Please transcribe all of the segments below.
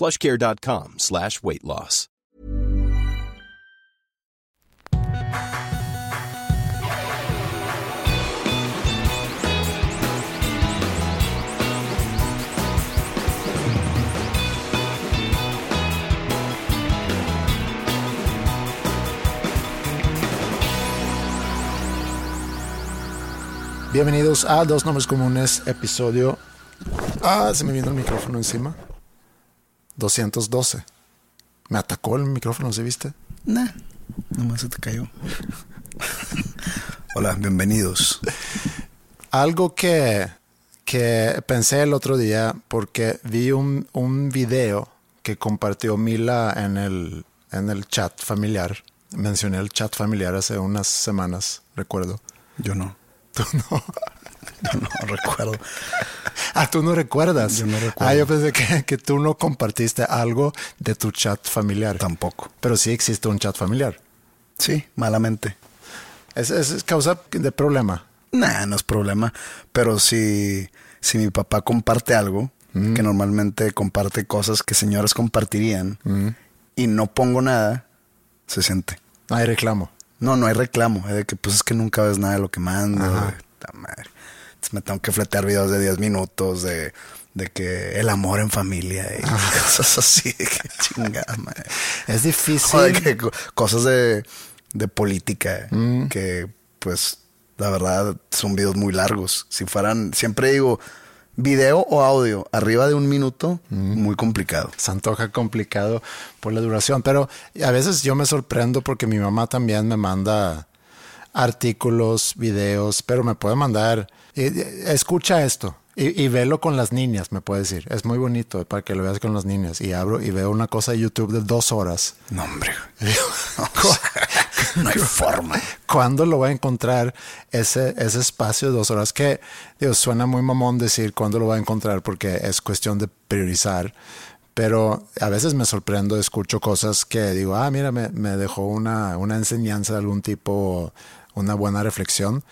plushcare.com slash weight loss. Bienvenidos a Dos Nombres Comunes, episodio... Ah, se me vino el micrófono encima. 212. Me atacó el micrófono, ¿sí viste? Nah, nomás se te cayó. Hola, bienvenidos. Algo que, que pensé el otro día porque vi un, un video que compartió Mila en el, en el chat familiar. Mencioné el chat familiar hace unas semanas, recuerdo. Yo no. Tú no. Yo no recuerdo. Ah, tú no recuerdas. Yo no recuerdo. Ah, yo pensé que, que tú no compartiste algo de tu chat familiar. Tampoco. Pero sí existe un chat familiar. Sí, malamente. Es, es, causa de problema. Nah, no es problema. Pero si, si mi papá comparte algo, que normalmente comparte cosas que señoras compartirían, y no pongo nada, se siente. No hay reclamo. No, no hay reclamo. Es de que pues es que nunca ves nada de lo que mando. Madre. Entonces me tengo que fletear videos de 10 minutos de, de que el amor en familia y cosas así. Que chingada, madre. Es difícil. Joder, que co- cosas de, de política Mm. que pues la verdad son videos muy largos. Si fueran, siempre digo, video o audio arriba de un minuto, Mm. muy complicado. se antoja complicado por la duración, pero a veces yo me sorprendo porque mi mamá también me manda artículos, videos, pero me puede mandar, escucha esto y, y velo con las niñas, me puede decir, es muy bonito para que lo veas con las niñas y abro y veo una cosa de YouTube de dos horas. No, hombre. no hay forma. ¿Cuándo lo va a encontrar ese, ese espacio de dos horas? Que digo, suena muy mamón decir cuándo lo va a encontrar porque es cuestión de priorizar. Pero a veces me sorprendo, escucho cosas que digo, ah, mira, me, me dejó una, una enseñanza de algún tipo, una buena reflexión.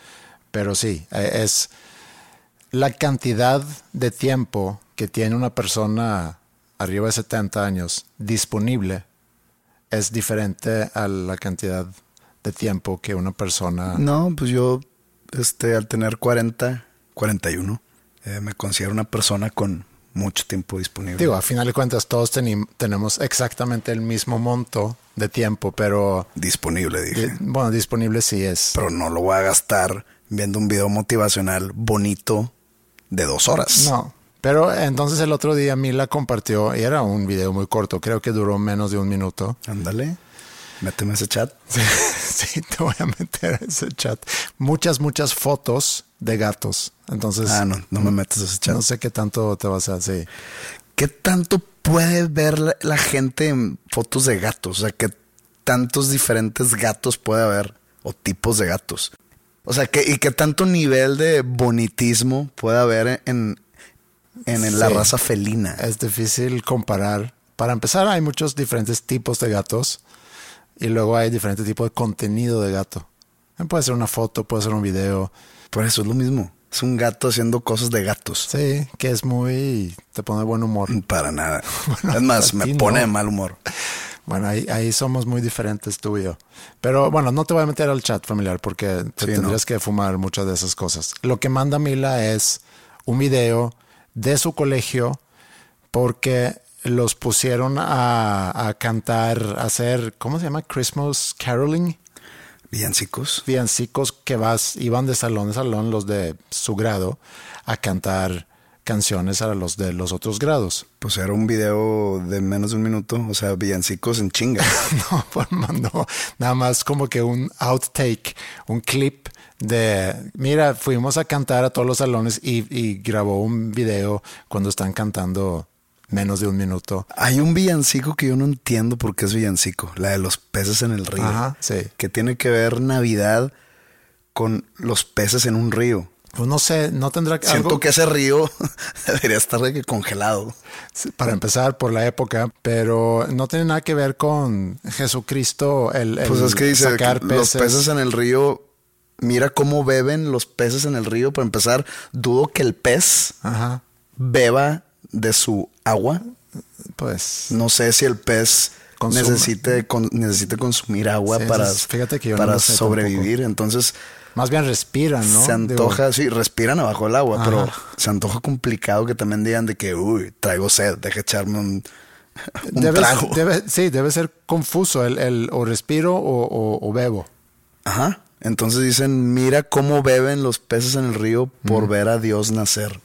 Pero sí, eh, es la cantidad de tiempo que tiene una persona arriba de 70 años disponible es diferente a la cantidad de tiempo que una persona... No, pues yo, este, al tener 40, 41, eh, me considero una persona con mucho tiempo disponible. Digo, a final de cuentas todos tenemos exactamente el mismo monto de tiempo, pero disponible, dije. di- bueno, disponible sí es. Pero no lo voy a gastar viendo un video motivacional bonito de dos horas. No. Pero entonces el otro día Mila compartió, y era un video muy corto, creo que duró menos de un minuto. Ándale, méteme ese chat. sí, te voy a meter ese chat. Muchas, muchas fotos de gatos. Entonces, Ah, no, no me metas ese chat. no sé qué tanto te vas a hacer. ¿Qué tanto puede ver la, gente en fotos de gatos? O sea, ¿qué tantos diferentes gatos puede haber o tipos de gatos? O sea, ¿qué, ¿y qué tanto nivel de bonitismo puede haber en, en, en la raza felina? Es difícil comparar. Para empezar, hay muchos diferentes tipos de gatos y luego hay diferentes tipos de contenido de gato. Puede ser una foto, puede ser un video. Por eso es lo mismo. Es un gato haciendo cosas de gatos. Sí, que es muy... te pone de buen humor. Para nada. Bueno, es más, me no. pone de mal humor. Bueno, ahí, ahí somos muy diferentes tú y yo. Pero bueno, no te voy a meter al chat familiar porque te Sí, tendrías no. que fumar muchas de esas cosas. Lo que manda Mila es un video de su colegio porque los pusieron a, a cantar, a hacer, ¿cómo se llama? Christmas caroling. Villancicos. Villancicos que vas, iban de salón en salón los de su grado a cantar canciones a los de los otros grados. Pues era un video de menos de un minuto, o sea, villancicos en chinga. no, no, nada más como que un outtake, un clip de, mira, fuimos a cantar a todos los salones y, y grabó un video cuando están cantando menos de un minuto. Hay un villancico que yo no entiendo por qué es villancico, la de los peces en el río. Ajá, sí. Que tiene que ver Navidad con los peces en un río. Pues no sé, no tendrá que Siento que ese río debería estar de que congelado. Para empezar, por la época, pero no tiene nada que ver con Jesucristo, el, el Pues es que dice sacar que los peces en el río, mira cómo beben los peces en el río. Para empezar, dudo que el pez Ajá, beba de su agua. pues... No sé si el pez Consume. necesite, con- necesite consumir agua Sí, para, eso es- fíjate que yo no para sé sobrevivir. Entonces, Más bien respiran, ¿no? se Digo, antoja, sí, respiran abajo del agua, pero se antoja complicado que también digan de que, uy, traigo sed, deja echarme un, un debe, trago. debe- sí, debe ser confuso el, el o respiro o, o- o bebo. Ajá. Entonces dicen, mira cómo beben los peces en el río por ver a Dios nacer.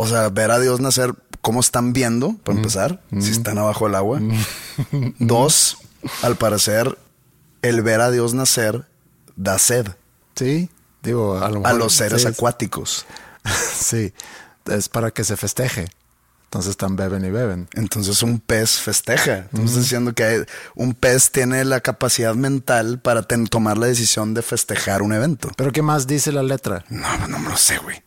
O sea, ver a Dios nacer, cómo están viendo, para empezar, si están abajo del agua. Dos, al parecer, el ver a Dios nacer da sed Sí, digo, a lo a mejor- los seres sí, acuáticos. Sí, es para que se festeje. Entonces están beben y beben. Entonces un pez festeja. Estamos diciendo que hay- un pez tiene la capacidad mental para tomar la decisión de festejar un evento. Pero ¿qué más dice la letra? No, no me lo sé, güey.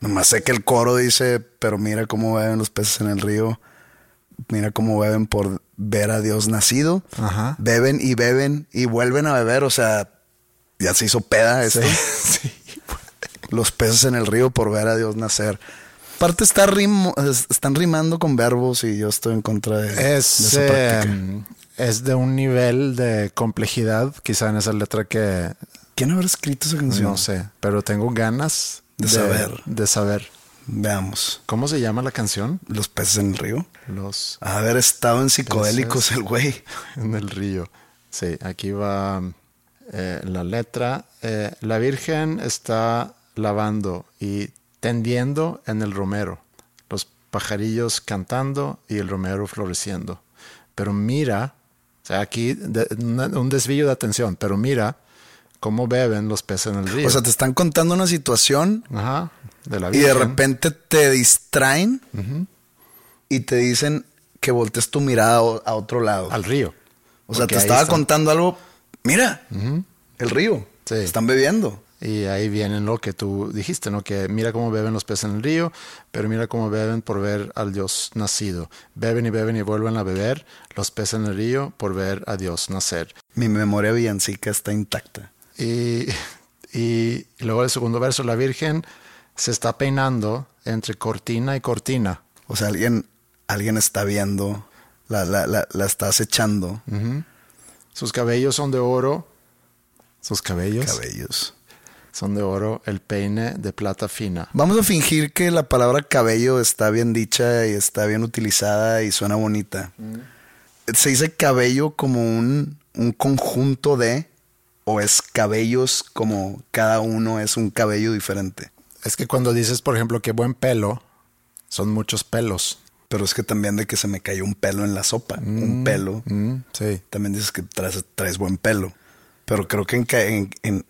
Nomás sé que el coro dice, pero mira cómo beben los peces en el río. Mira cómo beben por ver a Dios nacido. Ajá. Beben y beben y vuelven a beber. O sea, ya se hizo peda esto. Sí, sí. Los peces en el río por ver a Dios nacer. Aparte está rimo- es- están rimando con verbos y yo estoy en contra de, de Es, esa práctica. eh, es de un nivel de complejidad, quizá en esa letra que ¿Quién habrá escrito esa canción? no sé, pero tengo ganas De saber. De saber. Veamos. ¿Cómo se llama la canción? Los peces en el río. Los haber estado en psicodélicos el güey. en el río. Sí, aquí va eh, la letra. Eh, la Virgen está lavando y tendiendo en el romero, los pajarillos cantando y el romero floreciendo. Pero mira, o sea, aquí de- un desvío de atención, pero mira cómo beben los peces en el río. O sea, te están contando una situación Ajá, de la y de repente te distraen y te dicen que voltees tu mirada a otro lado. al río. o sea, Porque te estaba contando algo. Mira, el río. Sí. Están bebiendo. Y ahí viene lo que tú dijiste, ¿no? Que mira cómo beben los peces en el río, pero mira cómo beben por ver al Dios nacido. Beben y beben y vuelven a beber los peces en el río por ver a Dios nacer. Mi memoria villancica está intacta. Y, y luego el segundo verso, la Virgen se está peinando entre cortina y cortina. O sea, alguien, alguien está viendo, la, la, la, la está acechando. Sus cabellos son de oro. Sus cabellos Cabellos. son de oro, el peine de plata fina. Vamos a fingir que la palabra cabello está bien dicha y está bien utilizada y suena bonita. ¿Se dice cabello como un, un conjunto de o es cabellos como cada uno es un cabello diferente? Es que cuando dices, por ejemplo, que buen pelo, son muchos pelos. Pero es que también de que se me cayó un pelo en la sopa, un pelo. Mm, sí. También dices que traes, traes buen pelo. Pero creo que en,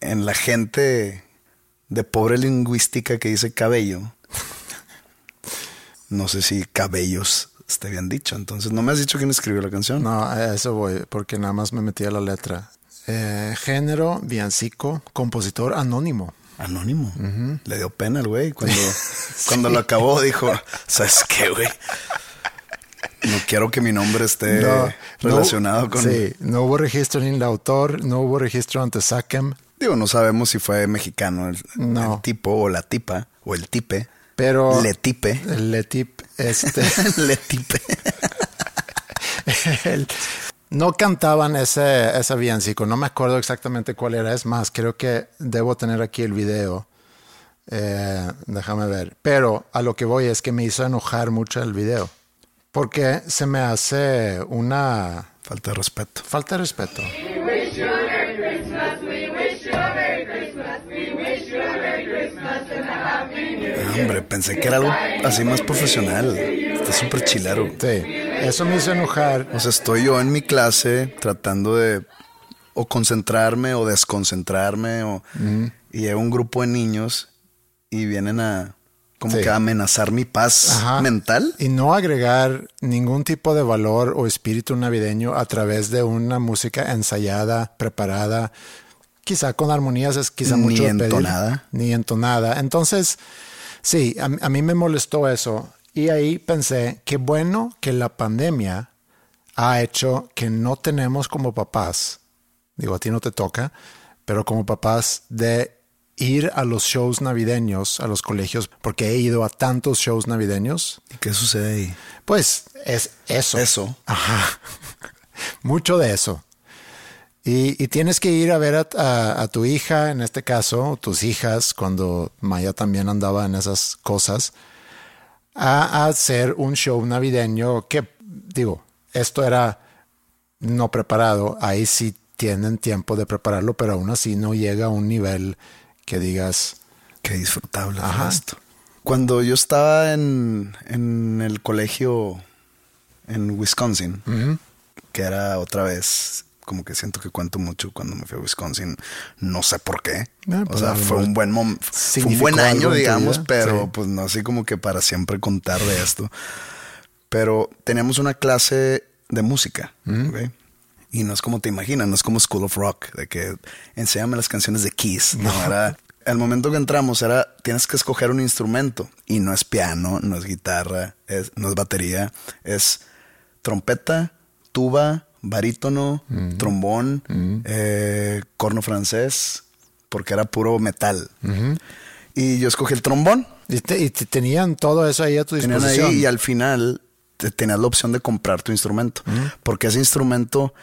en, la gente de pobre lingüística que dice cabello, no sé si cabellos esté bien dicho. Entonces, ¿no me has dicho quién escribió la canción? No, a eso voy, porque nada más me metí a la letra. Eh, género, villancico, compositor anónimo. Anónimo. Le dio pena al güey. Cuando, cuando lo acabó, dijo: ¿Sabes qué, güey? No quiero que mi nombre esté No, relacionado no- con. Sí, no hubo registro ni el autor, no hubo registro ante SACEM, Digo, no sabemos si fue mexicano el, No. el tipo o la tipa o el tipe. pero... Le tipe. El Letip, este... Le tipe. el- no cantaban ese, ese villancico, no me acuerdo exactamente cuál era, es más, creo que debo tener aquí el video. Eh, déjame ver. Pero a lo que voy es que me hizo enojar mucho el video. porque se me hace una Falta de respeto. falta de respeto. Ah, hombre, pensé que era algo así más profesional. Está súper chilero. Sí, eso me hizo enojar. O sea, estoy yo en mi clase tratando de o concentrarme o desconcentrarme o y llega un grupo de niños y vienen a como Sí. que a amenazar mi paz Ajá. mental. Y no agregar ningún tipo de valor o espíritu navideño a través de una música ensayada, preparada, quizá con armonías es quizá Ni mucho pedir. entonada. Ni entonada. Entonces, sí, a, a mí me molestó eso. Y ahí pensé, qué bueno que la pandemia ha hecho que no tenemos como papás, digo, a ti no te toca, pero como papás de ir a los shows navideños, a los colegios, porque he ido a tantos shows navideños, ¿Y qué sucede ahí? pues es eso. Eso. Ajá. Mucho de eso. Y, y tienes que ir a ver a, a- a tu hija, en este caso, o tus hijas, cuando Maya también andaba en esas cosas, a, hacer un show navideño que, digo, esto era no preparado. Ahí sí tienen tiempo de prepararlo, pero aún así no llega a un nivel que digas, Qué disfrutable Ajá. esto. Cuando yo estaba en, en el colegio en Wisconsin, que era otra vez, como que siento que cuento mucho cuando me fui a Wisconsin, no sé por qué. Ah, o pues, sea, lo fue un buen momento, fue un buen año, digamos, pero Sí. pues no así como que para siempre contar de esto. Pero teníamos una clase de música, ¿ok? Y no es como te imaginas, no es como School of Rock, de que enséñame las canciones de Kiss. No, era. El momento que entramos era tienes que escoger un instrumento y no es piano, no es guitarra, es, no es batería, es trompeta, tuba, barítono, trombón, eh, corno francés, porque era puro metal. Y yo escogí el trombón. y, te- y te- tenían todo eso ahí a tu Tenían disposición. ahí y al final te- tenías la opción de comprar tu instrumento. Porque ese instrumento,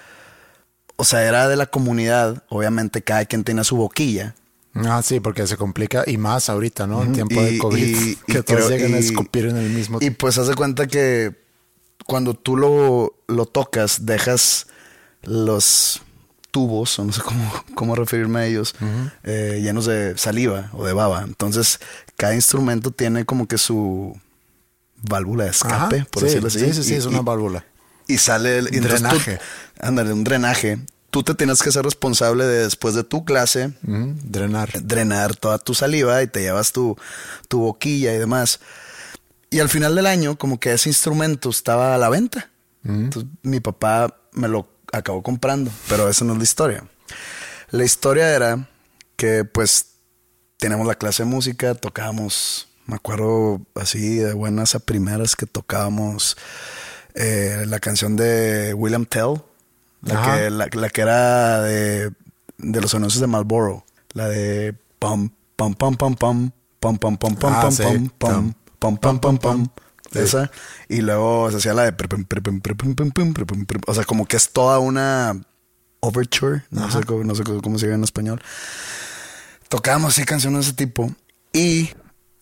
o sea, era de la comunidad. Obviamente cada quien tenía su boquilla. Ah, sí, porque se complica y más ahorita, ¿no? En tiempo de COVID, y- que y todos creo- llegan a escupir en el mismo Y pues haz de cuenta que cuando tú lo, lo tocas, dejas los tubos, o no sé cómo, cómo referirme a ellos, eh, llenos de saliva o de baba. Entonces, cada instrumento tiene como que su válvula de escape, Ajá, por sí, decirlo así. Sí, sí, sí, Y- es una válvula. y sale el Un entonces tú- drenaje. ándale, un drenaje. Tú te tienes que ser responsable de después de tu clase Drenar. drenar toda tu saliva y te llevas tu, tu boquilla y demás. Y al final del año, como que ese instrumento estaba a la venta. Entonces, mi papá me lo acabó comprando, pero esa no es la historia. La historia era que pues tenemos la clase de música, tocábamos, me acuerdo así de buenas a primeras que tocábamos eh, la canción de William Tell, la que, la, la que era de, de los anuncios de Marlboro, la de pam, pam, pam, pam, pam, pam, pam, pam, pam, Ah, pam, sí. pam, pam, pam, pam, pam, pam. Sí. Esa. Y luego se hacía la de. O sea, como que es toda una overture. No sé, cómo, se llama en español. Tocábamos sí canciones de ese tipo. Y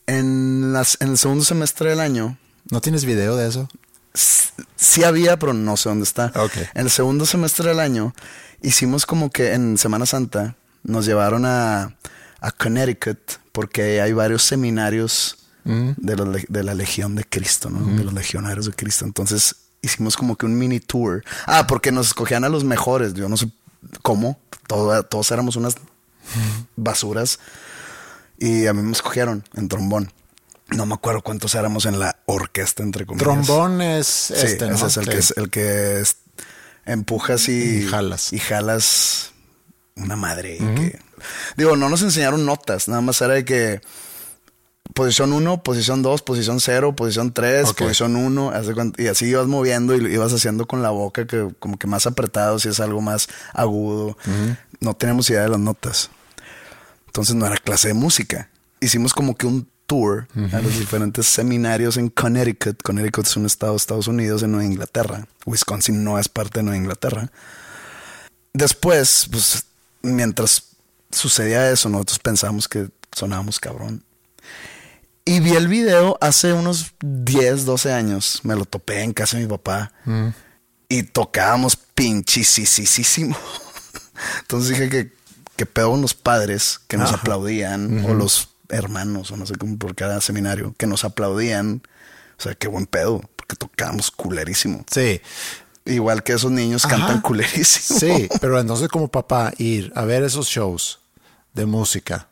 en, el segundo semestre del año. ¿No tienes video de eso? Sí había, pero no sé dónde está. Okay. En el segundo semestre del año hicimos como que en Semana Santa nos llevaron a Connecticut porque hay varios seminarios de, la Legión de Cristo, ¿no? De los legionarios de Cristo. Entonces hicimos como que un mini tour. Ah, porque nos escogían a los mejores. Yo no sé cómo. Todo- todos éramos unas basuras. Y a mí me escogieron en trombón. No me acuerdo cuántos éramos en la orquesta, entre comillas. Trombón es Sí, este, ¿no? ese es el Sí. que es el que es- empujas y, Y jalas. Y jalas una madre. que- digo, no nos enseñaron notas, nada más era de que posición 1, posición 2, posición 0, posición 3, Ok. posición 1, y así ibas moviendo y lo ibas haciendo con la boca que como que más apretado, si es algo más agudo. No tenemos idea de las notas. Entonces no era clase de música. Hicimos como que un tour a los diferentes seminarios en Connecticut. Connecticut es un estado de Estados Unidos en Nueva Inglaterra. Wisconsin no es parte de Nueva Inglaterra. Después, pues, mientras sucedía eso, nosotros pensábamos que sonábamos cabrón. Y vi el video hace unos 10, 12 años. Me lo topé en casa de mi papá. Mm. Y tocábamos pinchisísimo. Entonces dije que, que pedo con los padres que nos aplaudían. O los hermanos, o no sé cómo por cada seminario, que nos aplaudían. O sea, qué buen pedo. Porque tocábamos culerísimo. Sí. Igual que esos niños cantan culerísimo. Sí, pero entonces como papá ir a ver esos shows de música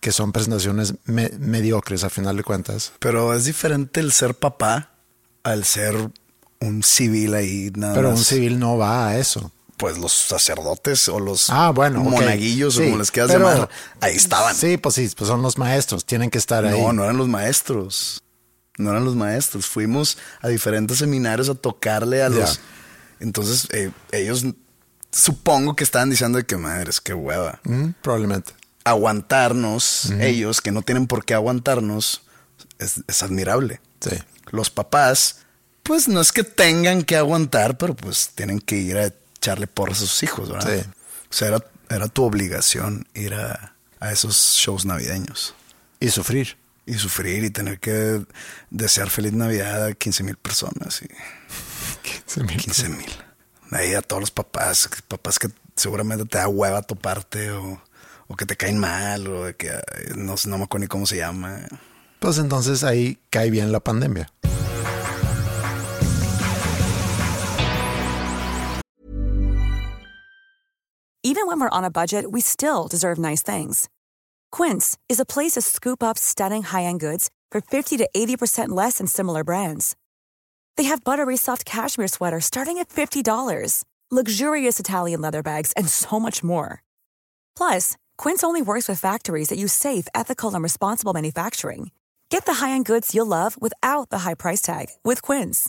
que son presentaciones me- mediocres a final de cuentas. Pero es diferente el ser papá al ser un civil ahí nada Pero más. un civil no va a eso. Pues los sacerdotes o los Ah, bueno, monaguillos o Sí, como les quieras pero- llamar, ahí estaban. Sí, pues sí, pues son los maestros, tienen que estar ahí. No, no eran los maestros. No eran los maestros. Fuimos a diferentes seminarios a tocarle a los. Entonces, eh, ellos supongo que estaban diciendo de que madres, qué hueva. Mm, probablemente. Aguantarnos, ellos que no tienen por qué aguantarnos, es, es admirable. Sí. Los papás, pues no es que tengan que aguantar, pero pues tienen que ir a echarle porras a sus hijos, ¿verdad? Sí. O sea, era, era tu obligación ir a, a esos shows navideños Y sufrir. y sufrir y tener que desear feliz Navidad a 15 mil personas y 15 mil. Ahí a todos los papás, papás que seguramente te da hueva toparte o, o que te caen mal o de que no, no me acuerdo ni cómo se llama. Pues entonces ahí cae bien la pandemia. Even when we're on a budget, we still deserve nice things. Quince is a place to scoop up stunning high-end goods for 50 to 80% less than similar brands. They have buttery soft cashmere sweaters starting at $50, luxurious Italian leather bags, and so much more. Plus, Quince only works with factories that use safe, ethical, and responsible manufacturing. Get the high-end goods you'll love without the high price tag with Quince.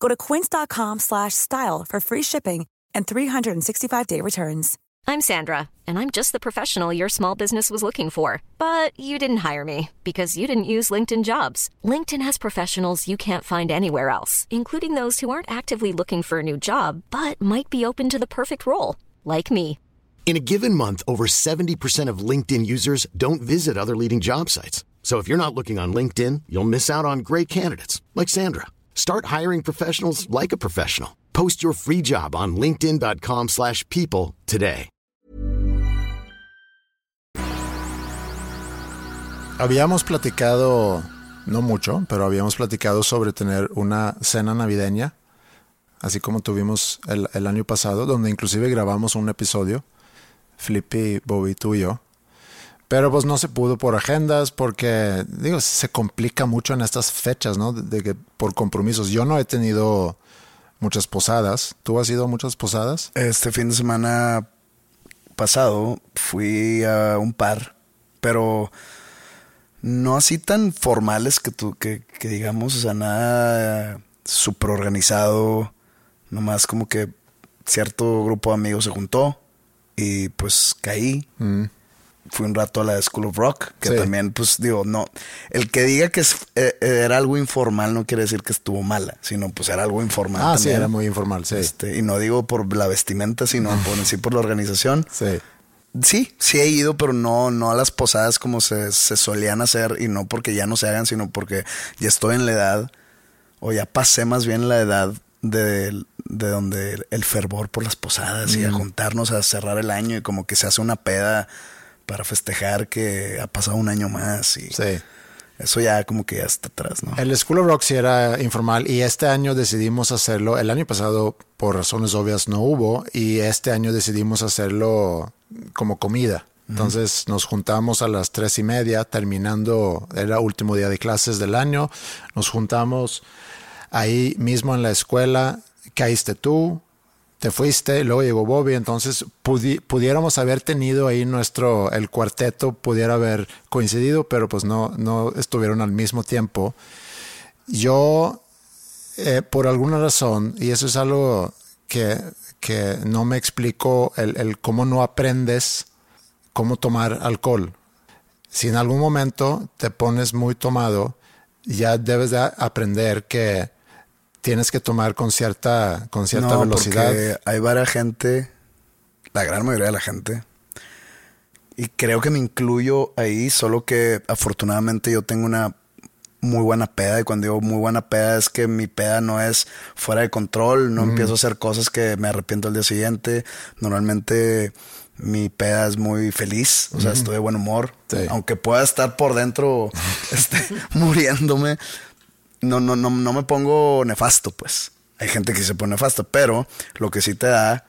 Go to quince.com slash style for free shipping and 365-day returns. I'm Sandra, and I'm just the professional your small business was looking for. But you didn't hire me because you didn't use LinkedIn jobs. LinkedIn has professionals you can't find anywhere else, including those who aren't actively looking for a new job but might be open to the perfect role, like me. In a given month, over 70% of LinkedIn users don't visit other leading job sites. So if you're not looking on LinkedIn, you'll miss out on great candidates like Sandra. Start hiring professionals like a professional. Post your free job on linkedin.com/people today. Habíamos platicado, no mucho, pero habíamos platicado sobre tener una cena navideña, así como tuvimos el, el año pasado, donde inclusive grabamos un episodio, Flippy, Bobby, tú y yo. Pero pues no se pudo por agendas, porque, digo, se complica mucho en estas fechas, ¿no? De, que por compromisos. Yo no he tenido muchas posadas. ¿Tú has ido a muchas posadas? Este fin de semana pasado fui a un par, pero no así tan formales que tú, que, que digamos, o sea, nada súper organizado, nomás como que cierto grupo de amigos se juntó y pues caí. Fui un rato a la School of Rock, que Sí. también, pues digo, no, el que diga que es- eh, era algo informal no quiere decir que estuvo mala, sino pues era algo informal. Ah, sí, también. era muy informal, sí. Este, y no digo por la vestimenta, sino por en sí por la organización. Sí. Sí, sí he ido, pero no, no a las posadas como se, se solían hacer y no porque ya no se hagan, sino porque ya estoy en la edad o ya pasé más bien la edad de, de donde el, fervor por las posadas y a juntarnos a cerrar el año y como que se hace una peda para festejar que ha pasado un año más y Sí. eso ya como que ya está atrás, ¿no? El School of Rock sí era informal y este año decidimos hacerlo. El año pasado, por razones obvias, no hubo y este año decidimos hacerlo como comida. Entonces nos juntamos a las tres y media, terminando, era último día de clases del año. Nos juntamos ahí mismo en la escuela. Caíste tú, te fuiste, luego llegó Bobby, entonces pudi- pudiéramos haber tenido ahí nuestro, el cuarteto pudiera haber coincidido, pero pues no, no estuvieron al mismo tiempo. Yo, eh, por alguna razón, y eso es algo que, que no me explico, el, el cómo no aprendes cómo tomar alcohol. Si en algún momento te pones muy tomado, ya debes de aprender que tienes que tomar con cierta, con cierta No, velocidad. porque hay varias gente, la gran mayoría de la gente, y creo que me incluyo ahí, solo que afortunadamente yo tengo una muy buena peda. Y cuando digo muy buena peda es que mi peda no es fuera de control, no empiezo a hacer cosas que me arrepiento al día siguiente. Normalmente mi peda es muy feliz, o sea, estoy de buen humor. Aunque pueda estar por dentro este, muriéndome, no, no, no, no me pongo nefasto, pues. Hay gente que se pone nefasto, pero lo que sí te da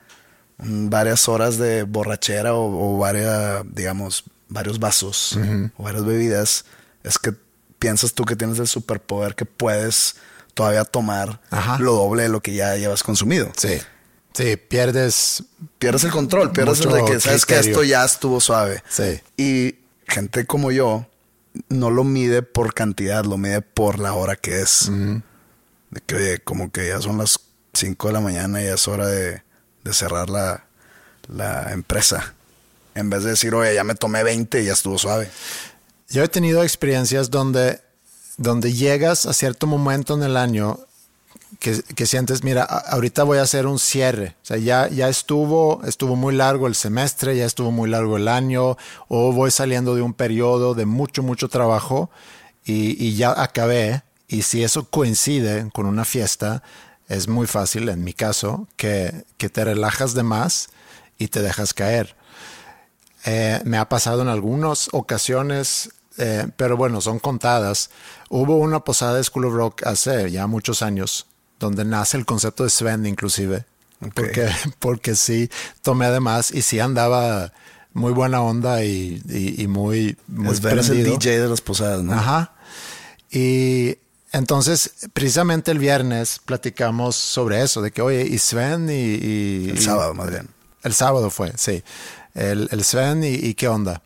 mm, varias horas de borrachera o, varias, digamos, varios vasos o varias bebidas, es que piensas tú que tienes el superpoder que puedes todavía tomar lo doble de lo que ya llevas consumido. Sí. Sí, pierdes. Pierdes el control, pierdes el de que sabes que esto ya estuvo suave. Sí. Y gente como yo no lo mide por cantidad, lo mide por la hora que es. De que, oye, como que ya son las 5 de la mañana y ya es hora de, cerrar la, la, empresa. En vez de decir, oye, ya me tomé 20 y ya estuvo suave. Yo he tenido experiencias donde, donde llegas a cierto momento en el año que, sientes, mira, ahorita voy a hacer un cierre. O sea, ya, ya estuvo, estuvo muy largo el semestre, ya estuvo muy largo el año, o voy saliendo de un periodo de mucho, mucho trabajo y, y ya acabé. Y si eso coincide con una fiesta, es muy fácil, en mi caso, que, que te relajas de más y te dejas caer. Eh, me ha pasado en algunas ocasiones, eh, pero bueno, son contadas. Hubo una posada de School of Rock hace ya muchos años donde nace el concepto de Sven inclusive. Porque, porque sí tomé además y sí andaba muy buena onda y, muy, muy Sven es el DJ de las posadas, ¿no? Ajá. Y entonces, precisamente el viernes platicamos sobre eso, de que, oye, y Sven y... el sábado, más bien. El sábado fue, sí. El, el Sven y, qué onda.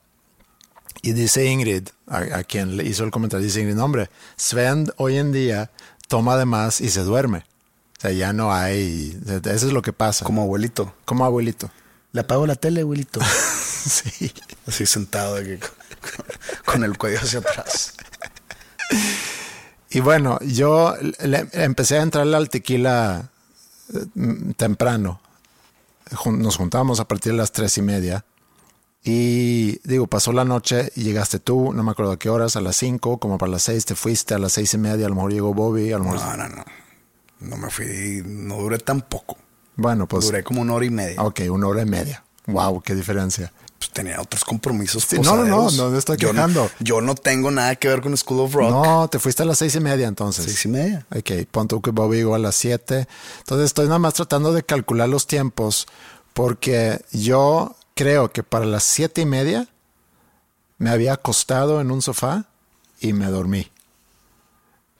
Y dice Ingrid, a, a, quien le hizo el comentario, dice Ingrid, hombre, Sven hoy en día toma de más y se duerme. O sea, ya no hay. Eso es lo que pasa. Como abuelito. Como abuelito. Le apago la tele, abuelito. sí. Así sentado aquí, con el cuello hacia atrás. Y bueno, yo empecé a entrarle al tequila mm, temprano. Nos juntamos a partir de las tres y media. Y digo, pasó la noche y llegaste tú, no me acuerdo a qué horas, a las 5, como para las 6 te fuiste, a las seis y media, a lo mejor llegó Bobby, a lo mejor... No, no, no. No me fui, no duré tan poco. Bueno, pues... Duré como una hora y media. Ok, una hora y media. Wow, qué diferencia. Pues tenía otros compromisos. no, no, no, no me estoy quejando. Yo no, tengo nada que ver con School of Rock. No, te fuiste a las seis y media entonces. Seis y media. Ok, punto que Bobby llegó a las siete. Entonces estoy nada más tratando de calcular los tiempos porque yo creo que para las siete y media me había acostado en un sofá y me dormí.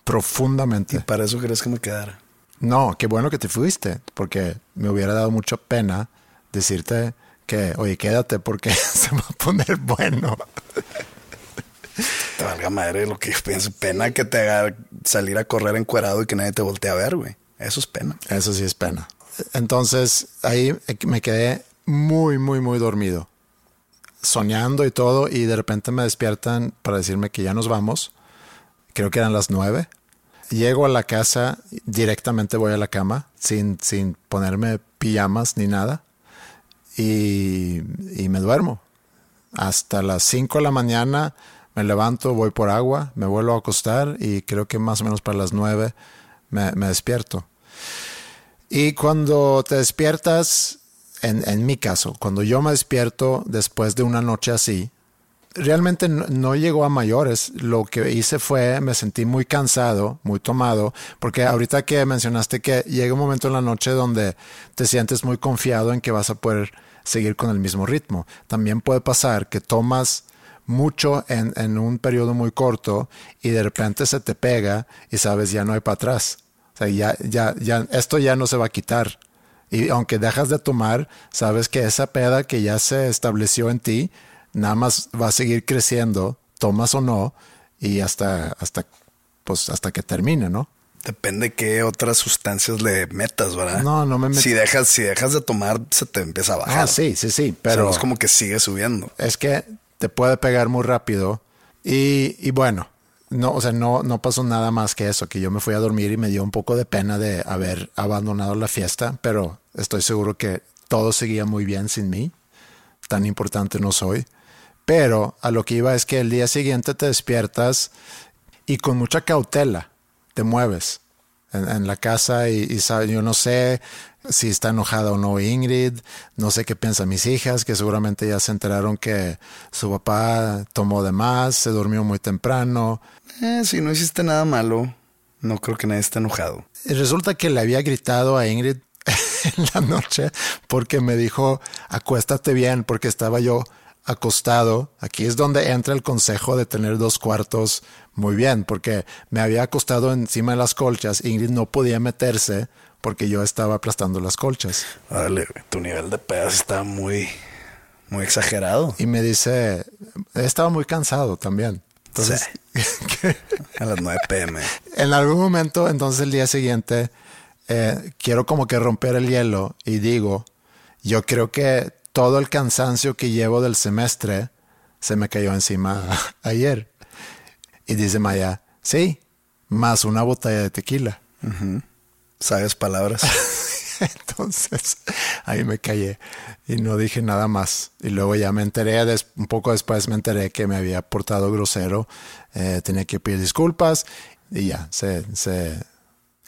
Profundamente. ¿Y para eso crees que me quedara? No, qué bueno que te fuiste, porque me hubiera dado mucha pena decirte que, oye, quédate porque se va a poner bueno. Te valga madre lo que yo pienso. Pena que te haga salir a correr encuerado y que nadie te voltee a ver, güey. Eso es pena. Eso sí es pena. Entonces ahí me quedé muy, muy, muy dormido soñando y todo, y de repente me despiertan para decirme que ya nos vamos. Creo que eran las nueve. Llego a la casa, directamente voy a la cama, sin, sin ponerme pijamas ni nada, y, y me duermo. Hasta las cinco de la mañana me levanto, voy por agua, me vuelvo a acostar y creo que más o menos para las nueve me, me despierto. Y cuando te despiertas, en, mi caso, cuando yo me despierto después de una noche así, realmente no, llegó a mayores. Lo que hice fue, me sentí muy cansado, muy tomado, porque ahorita que mencionaste que llega un momento en la noche donde te sientes muy confiado en que vas a poder seguir con el mismo ritmo. También puede pasar que tomas mucho en, en un periodo muy corto y de repente se te pega y sabes ya no hay para atrás. O sea, ya, ya, ya, esto ya no se va a quitar. Y aunque dejas de tomar, sabes que esa peda que ya se estableció en ti, nada más va a seguir creciendo, tomas o no, y hasta, hasta, pues, hasta que termine, ¿no? Depende qué otras sustancias le metas, ¿verdad? No, no me meto. Si dejas, si dejas de tomar, se te empieza a bajar. Ah, sí, sí, sí. Pero es como que sigue subiendo. Es que te puede pegar muy rápido. Y, y bueno, no, o sea, no, no pasó nada más que eso, que yo me fui a dormir y me dio un poco de pena de haber abandonado la fiesta, pero estoy seguro que todo seguía muy bien sin mí. Tan importante no soy. Pero a lo que iba es que el día siguiente te despiertas y con mucha cautela te mueves en, en la casa y, y sabe- yo no sé si está enojada o no Ingrid, no sé qué piensan mis hijas, que seguramente ya se enteraron que su papá tomó de más, se durmió muy temprano. Eh, si no hiciste nada malo, no creo que nadie esté enojado. Y resulta que le había gritado a Ingrid en la noche porque me dijo, acuéstate bien, porque estaba yo acostado. Aquí es donde entra el consejo de tener dos cuartos muy bien, porque me había acostado encima de las colchas. Ingrid no podía meterse porque yo estaba aplastando las colchas. Güey, tu nivel de pedas está muy, muy exagerado. Y me dice, estaba muy cansado también. Entonces, A las 9 pm. en algún momento, entonces el día siguiente, eh, quiero como que romper el hielo y digo, yo creo que todo el cansancio que llevo del semestre se me cayó encima ayer. Y dice Maya, sí, más una botella de tequila. Sabes palabras. Entonces ahí me callé y no dije nada más. Y luego ya me enteré, un poco después me enteré que me había portado grosero, eh, tenía que pedir disculpas y ya, se, se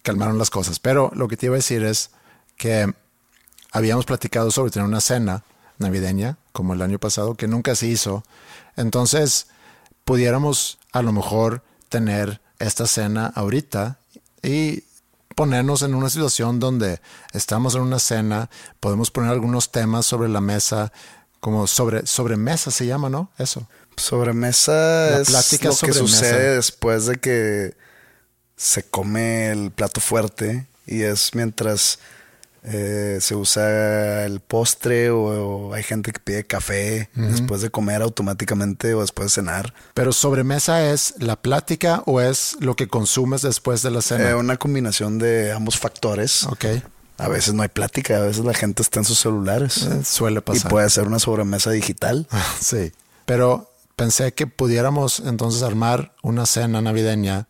calmaron las cosas. Pero lo que te iba a decir es que habíamos platicado sobre tener una cena navideña, como el año pasado, que nunca se hizo. Entonces, pudiéramos a lo mejor tener esta cena ahorita y ponernos en una situación donde estamos en una cena, podemos poner algunos temas sobre la mesa, como sobre, sobre mesa se llama, ¿no? Eso. Sobremesa La es lo que sucede después de que se come el plato fuerte y es mientras eh, se usa el postre o, o hay gente que pide café después de comer automáticamente o después de cenar. Pero sobremesa es la plática o es lo que consumes después de la cena. Eh, una combinación de ambos factores. ok. A veces no hay plática, a veces la gente está en sus celulares. Eh, suele y pasar. puede ser una sobremesa digital. Sí, pero pensé que pudiéramos entonces armar una cena navideña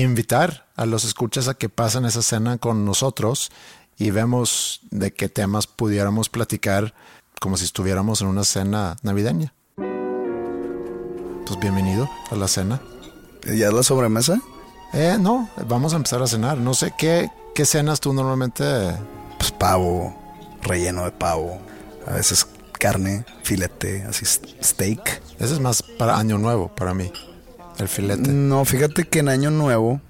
invitar a los escuchas a que pasen esa cena con nosotros y vemos de qué temas pudiéramos platicar como si estuviéramos en una cena navideña. Pues bienvenido a la cena. ¿Ya es la sobremesa? Eh, no, vamos a empezar a cenar. No sé qué, qué cenas tú normalmente. Pues pavo, relleno de pavo, a veces carne, filete, así steak. Ese es más para Año Nuevo, para mí. El filete. No, fíjate que en Año Nuevo,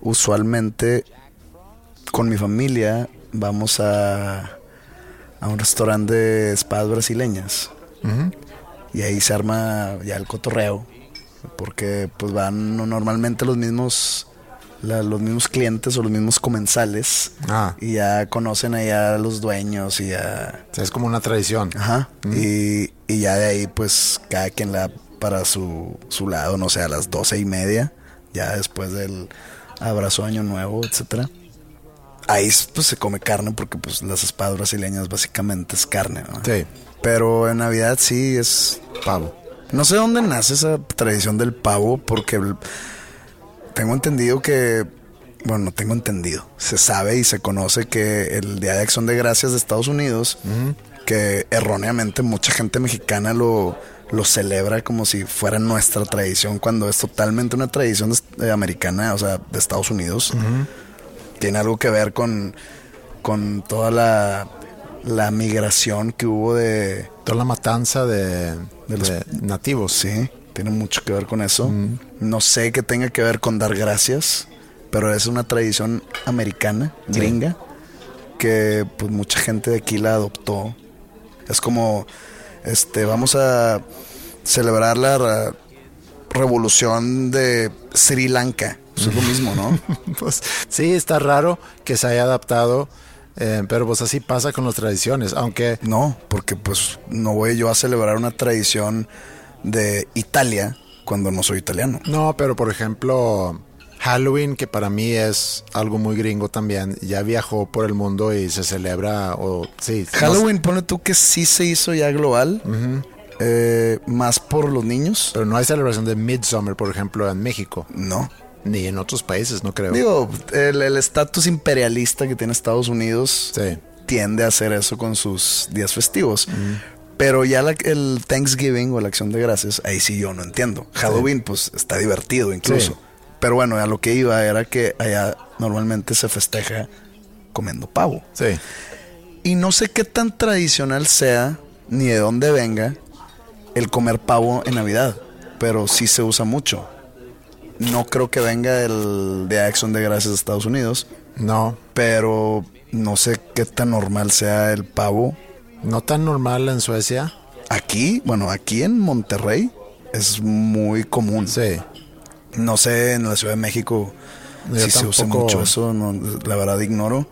usualmente con mi familia vamos a, a un restaurante de espadas brasileñas. Y ahí se arma ya el cotorreo. Porque pues van no- normalmente los mismos la- los mismos clientes o los mismos comensales. Ah. Y ya conocen allá a los dueños y ya. O sea, es como una tradición. Ajá. Y, y ya de ahí, pues, cada quien la para su, su lado, no sé, a las doce y media, ya después del abrazo año nuevo, etcétera. Ahí pues se come carne porque pues las espadas brasileñas básicamente es carne, ¿no? Sí, Pero en Navidad sí es pavo. no sé dónde nace esa tradición del pavo, porque tengo entendido que, bueno, no tengo entendido, se sabe y se conoce que el Día de Acción de Gracias de Estados Unidos, que erróneamente mucha gente mexicana lo, lo celebra como si fuera nuestra tradición, cuando es totalmente una tradición de- americana, o sea, de Estados Unidos. Tiene algo que ver con, con toda la, la migración que hubo de, Toda la matanza de, De los- nativos. Sí, tiene mucho que ver con eso. No sé qué tenga que ver con dar gracias, pero es una tradición americana, gringa, que pues mucha gente de aquí la adoptó. Es como, este, vamos a celebrar la revolución de Sri Lanka. Eso es lo mismo, ¿no? Pues sí, está raro que se haya adaptado, eh, pero pues así pasa con las tradiciones, aunque No, porque pues no voy yo a celebrar una tradición de Italia cuando no soy italiano. no, pero por ejemplo Halloween, que para mí es algo muy gringo también, ya viajó por el mundo y se celebra, o sí, no- Halloween, pone tú que sí se hizo ya global, eh, más por los niños. pero no hay celebración de Midsummer, por ejemplo, en México, No. ni en otros países, no creo. Digo, el estatus imperialista que tiene Estados Unidos Sí. tiende a hacer eso con sus días festivos. Pero ya la- el Thanksgiving o la acción de gracias, ahí sí yo no entiendo. Halloween, pues está divertido incluso. Sí. Pero bueno, a lo que iba era que allá normalmente se festeja comiendo pavo. Sí. Y no sé qué tan tradicional sea, ni de dónde venga, el comer pavo en Navidad. Pero sí se usa mucho. No creo que venga el de Acción de Gracias de Estados Unidos. No, Pero no sé qué tan normal sea el pavo. no tan normal en Suecia. Aquí, bueno, aquí en Monterrey es muy común. Sí. No sé en la Ciudad de México Yo si se usa mucho eso. no, la verdad ignoro.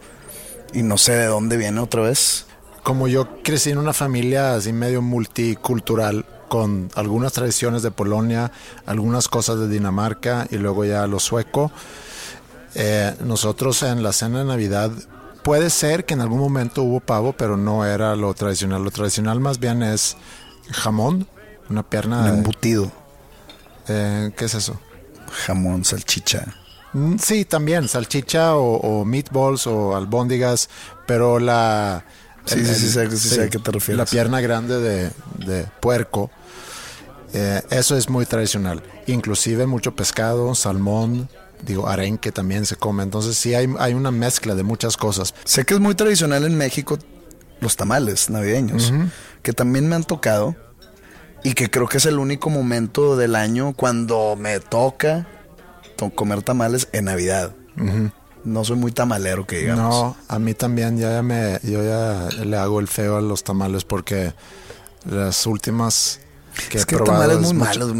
Y no sé de dónde viene otra vez. Como yo crecí en una familia así medio multicultural, con algunas tradiciones de Polonia, algunas cosas de Dinamarca y luego ya lo sueco, eh, nosotros en la cena de Navidad puede ser que en algún momento hubo pavo, pero no era lo tradicional. Lo tradicional más bien es jamón, una pierna Un de... embutido, eh, ¿Qué es eso? Jamón, salchicha. Mm, Sí, también, salchicha o, o meatballs o albóndigas, pero la... Sí, sí, sí, sé- sí sé a qué te refieres. La pierna grande de, de puerco, eh, eso es muy tradicional. Inclusive mucho pescado, salmón, digo, arenque también se come. Entonces sí hay, hay una mezcla de muchas cosas. Sé que es muy tradicional en México los tamales navideños, que también me han tocado y que creo que es el único momento del año cuando me toca to- comer tamales en Navidad. No soy muy tamalero que digamos. No, a mí también ya me, yo ya le hago el feo a los tamales porque las últimas que es que tamales es muy malos,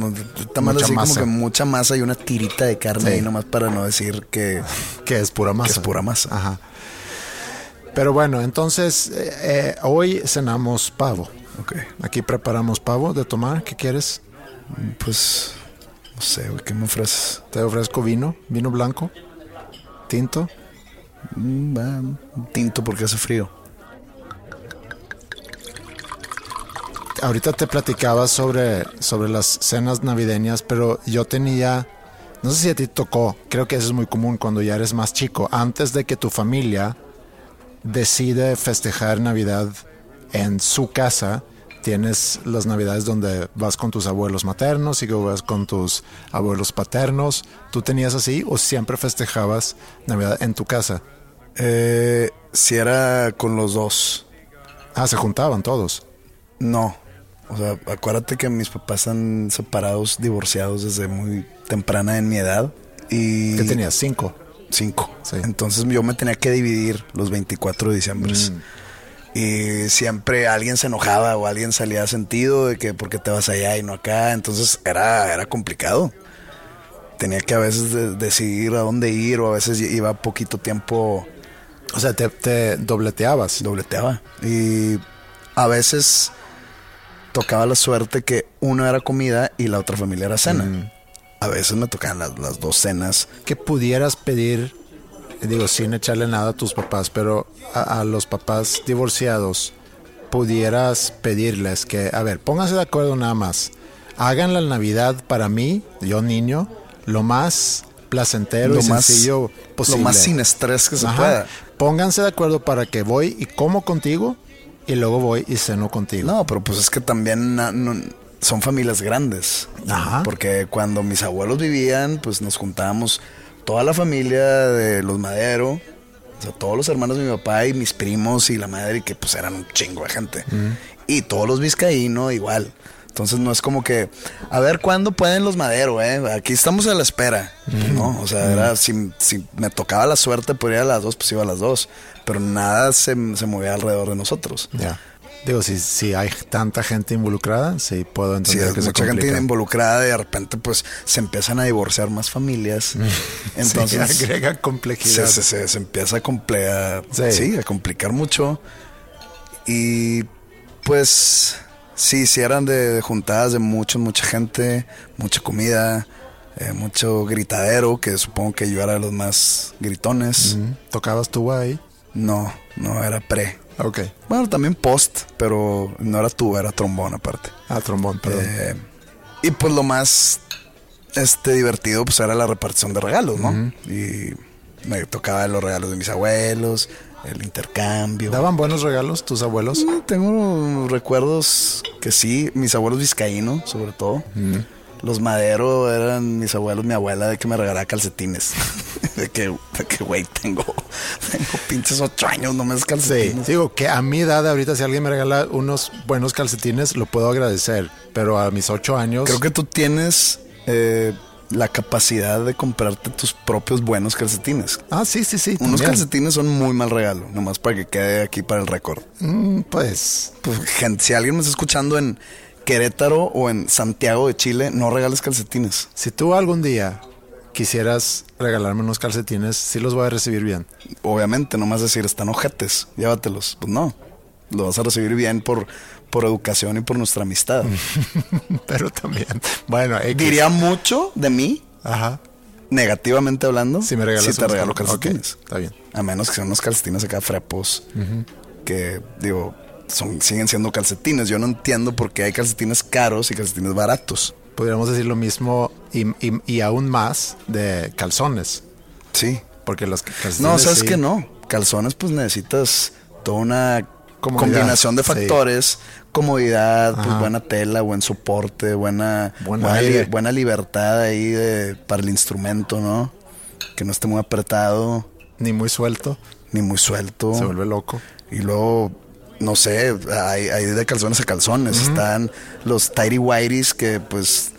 tamales así masa. como que mucha masa y una tirita de carne Sí. ahí nomás para no decir que que es pura masa. es pura masa. Ajá. Pero bueno, entonces eh, eh, hoy cenamos pavo. Ok. Aquí preparamos pavo de tomar. ¿Qué quieres? Pues no sé, ¿qué me ofreces? Te ofrezco vino, vino blanco, tinto. Mm, tinto porque hace frío. Ahorita te platicaba sobre, sobre las cenas navideñas, pero yo tenía, no sé si a ti tocó, creo que eso es muy común cuando ya eres más chico, antes de que tu familia decide festejar Navidad en su casa, tienes las Navidades donde vas con tus abuelos maternos y luego vas con tus abuelos paternos. ¿Tú tenías así o siempre festejabas Navidad en tu casa? Eh, si era con los dos. Ah, se juntaban todos. No. O sea, acuérdate que mis papás están separados, divorciados desde muy temprana en mi edad. Y ¿Qué tenías? Cinco. Cinco. Sí. Entonces yo me tenía que dividir los 24 de diciembre. Y siempre alguien se enojaba o alguien salía sentido de que porque te vas allá y no acá. Entonces era, era complicado. Tenía que a veces de- decidir a dónde ir o a veces iba poquito tiempo O sea, te, te dobleteabas. dobleteaba. Y a veces tocaba la suerte que uno era comida y la otra familia era cena. A veces me tocaban las, las dos cenas. que pudieras pedir, digo, sin echarle nada a tus papás, pero a, a los papás divorciados, pudieras pedirles que, a ver, pónganse de acuerdo nada más. Hagan la Navidad para mí, yo niño, lo más placentero y sencillo posible. Lo más sin estrés que se Ajá. pueda. Pónganse de acuerdo para que voy y como contigo y luego voy y ceno contigo. No, pero pues es que también no- son familias grandes. Ajá. Porque cuando mis abuelos vivían, pues nos juntábamos toda la familia de los Madero, o sea, todos los hermanos de mi papá y mis primos y la madre, que pues eran un chingo de gente. Y todos los vizcaíno igual. Entonces no es como que, a ver cuándo pueden los Madero, eh. Aquí estamos a la espera. No, o sea, era, si, si me tocaba la suerte por ir a las dos, pues iba a las dos. Pero nada se, se movía alrededor de nosotros. Ya. Digo, si, si hay tanta gente involucrada, sí puedo Sí, entender hay que se mucha gente complica. involucrada y de repente pues se empiezan a divorciar más familias. Entonces sí, agrega se, complejidad. se- se- se empieza a, a- Sí. sí, a complicar mucho. Y pues sí, si eran de, de juntadas de mucho, mucha gente, mucha comida, eh, mucho gritadero, que supongo que yo era de los más gritones. Mm, ¿Tocabas tuba ahí? No, no era pre. Ok. Bueno, también post, pero no era tuba, era trombón aparte. Ah, trombón, perdón. Eh, y pues lo más este divertido pues era la repartición de regalos, ¿no? Y me tocaba los regalos de mis abuelos, el intercambio. ¿Daban buenos regalos tus abuelos? Mm, Tengo recuerdos que sí, mis abuelos vizcaínos, sobre todo. Los Madero eran mis abuelos, mi abuela, de que me regalaba calcetines. de que, de que, güey, tengo, tengo pinches ocho años, no me Sí, calcetines. digo que a mi edad ahorita si alguien me regala unos buenos calcetines lo puedo agradecer, pero a mis ocho años Creo que tú tienes eh, la capacidad de comprarte tus propios buenos calcetines. Ah, sí, sí, sí. Unos también. calcetines son muy mal regalo, nomás para que quede aquí para el récord. Mm, pues Pues, gente, si alguien me está escuchando en Querétaro o en Santiago de Chile, no regales calcetines. si tú algún día quisieras regalarme unos calcetines, sí los voy a recibir bien. Obviamente, nomás decir, están ojetes, llévatelos. Pues no, lo vas a recibir bien por, por educación y por nuestra amistad. Pero también, bueno, X. Diría mucho de mí, Ajá. negativamente hablando, Si me regalas si te regalo cal- calcetines. Está bien. A menos que sean unos calcetines acá frepos, que digo, son, siguen siendo calcetines. Yo no entiendo por qué hay calcetines caros y calcetines baratos. Podríamos decir lo mismo y, y- y aún más de calzones, Sí. porque los calcetines No, sabes sí- que no. Calzones, pues necesitas toda una Comodidad, combinación de sí. factores. Comodidad, pues buena tela, buen soporte, buena, Buen buena, li- buena libertad ahí de, para el instrumento, ¿no? Que no esté muy apretado, Ni muy suelto, ni muy suelto. se vuelve loco. Y luego, no sé, hay, hay de calzones a calzones. Están los tighty whities que pues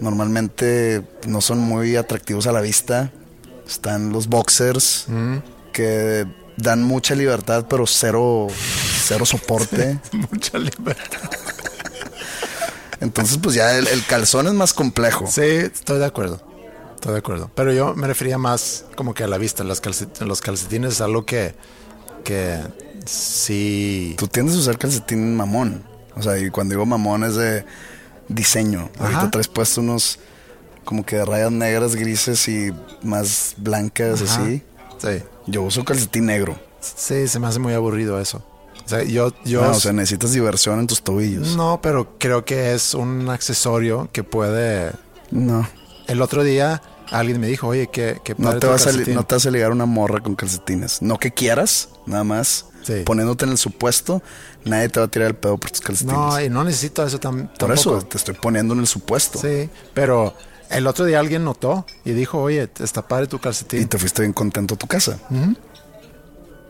normalmente no son muy atractivos a la vista. Están los boxers que dan mucha libertad pero cero, cero soporte. Mucha libertad. Entonces pues ya el, el calzón es más complejo. Sí, estoy de acuerdo. Estoy de acuerdo. Pero yo me refería más como que a la vista. Las calcet- los calcetines es algo que, que sí. Tú tiendes a usar calcetín mamón. O sea, y cuando digo mamón es de diseño. Ahorita Ajá. traes puesto unos como que de rayas negras, grises y más blancas, Ajá. así. Sí. Yo uso calcetín negro. Sí, se me hace muy aburrido eso. O sea, yo, yo No, o sea, necesitas diversión en tus tobillos. no, pero creo que es un accesorio que puede. No. El otro día alguien me dijo, oye, que, No te, vas a, no te vas a ligar una morra con calcetines. No que quieras, nada más. Sí. Poniéndote en el supuesto, nadie te va a tirar el pedo por tus calcetines. No, y no necesito eso tam- por tampoco. eso te estoy poniendo en el supuesto. Sí, pero el otro día alguien notó y dijo, oye, está padre tu calcetín. Y te fuiste bien contento a tu casa.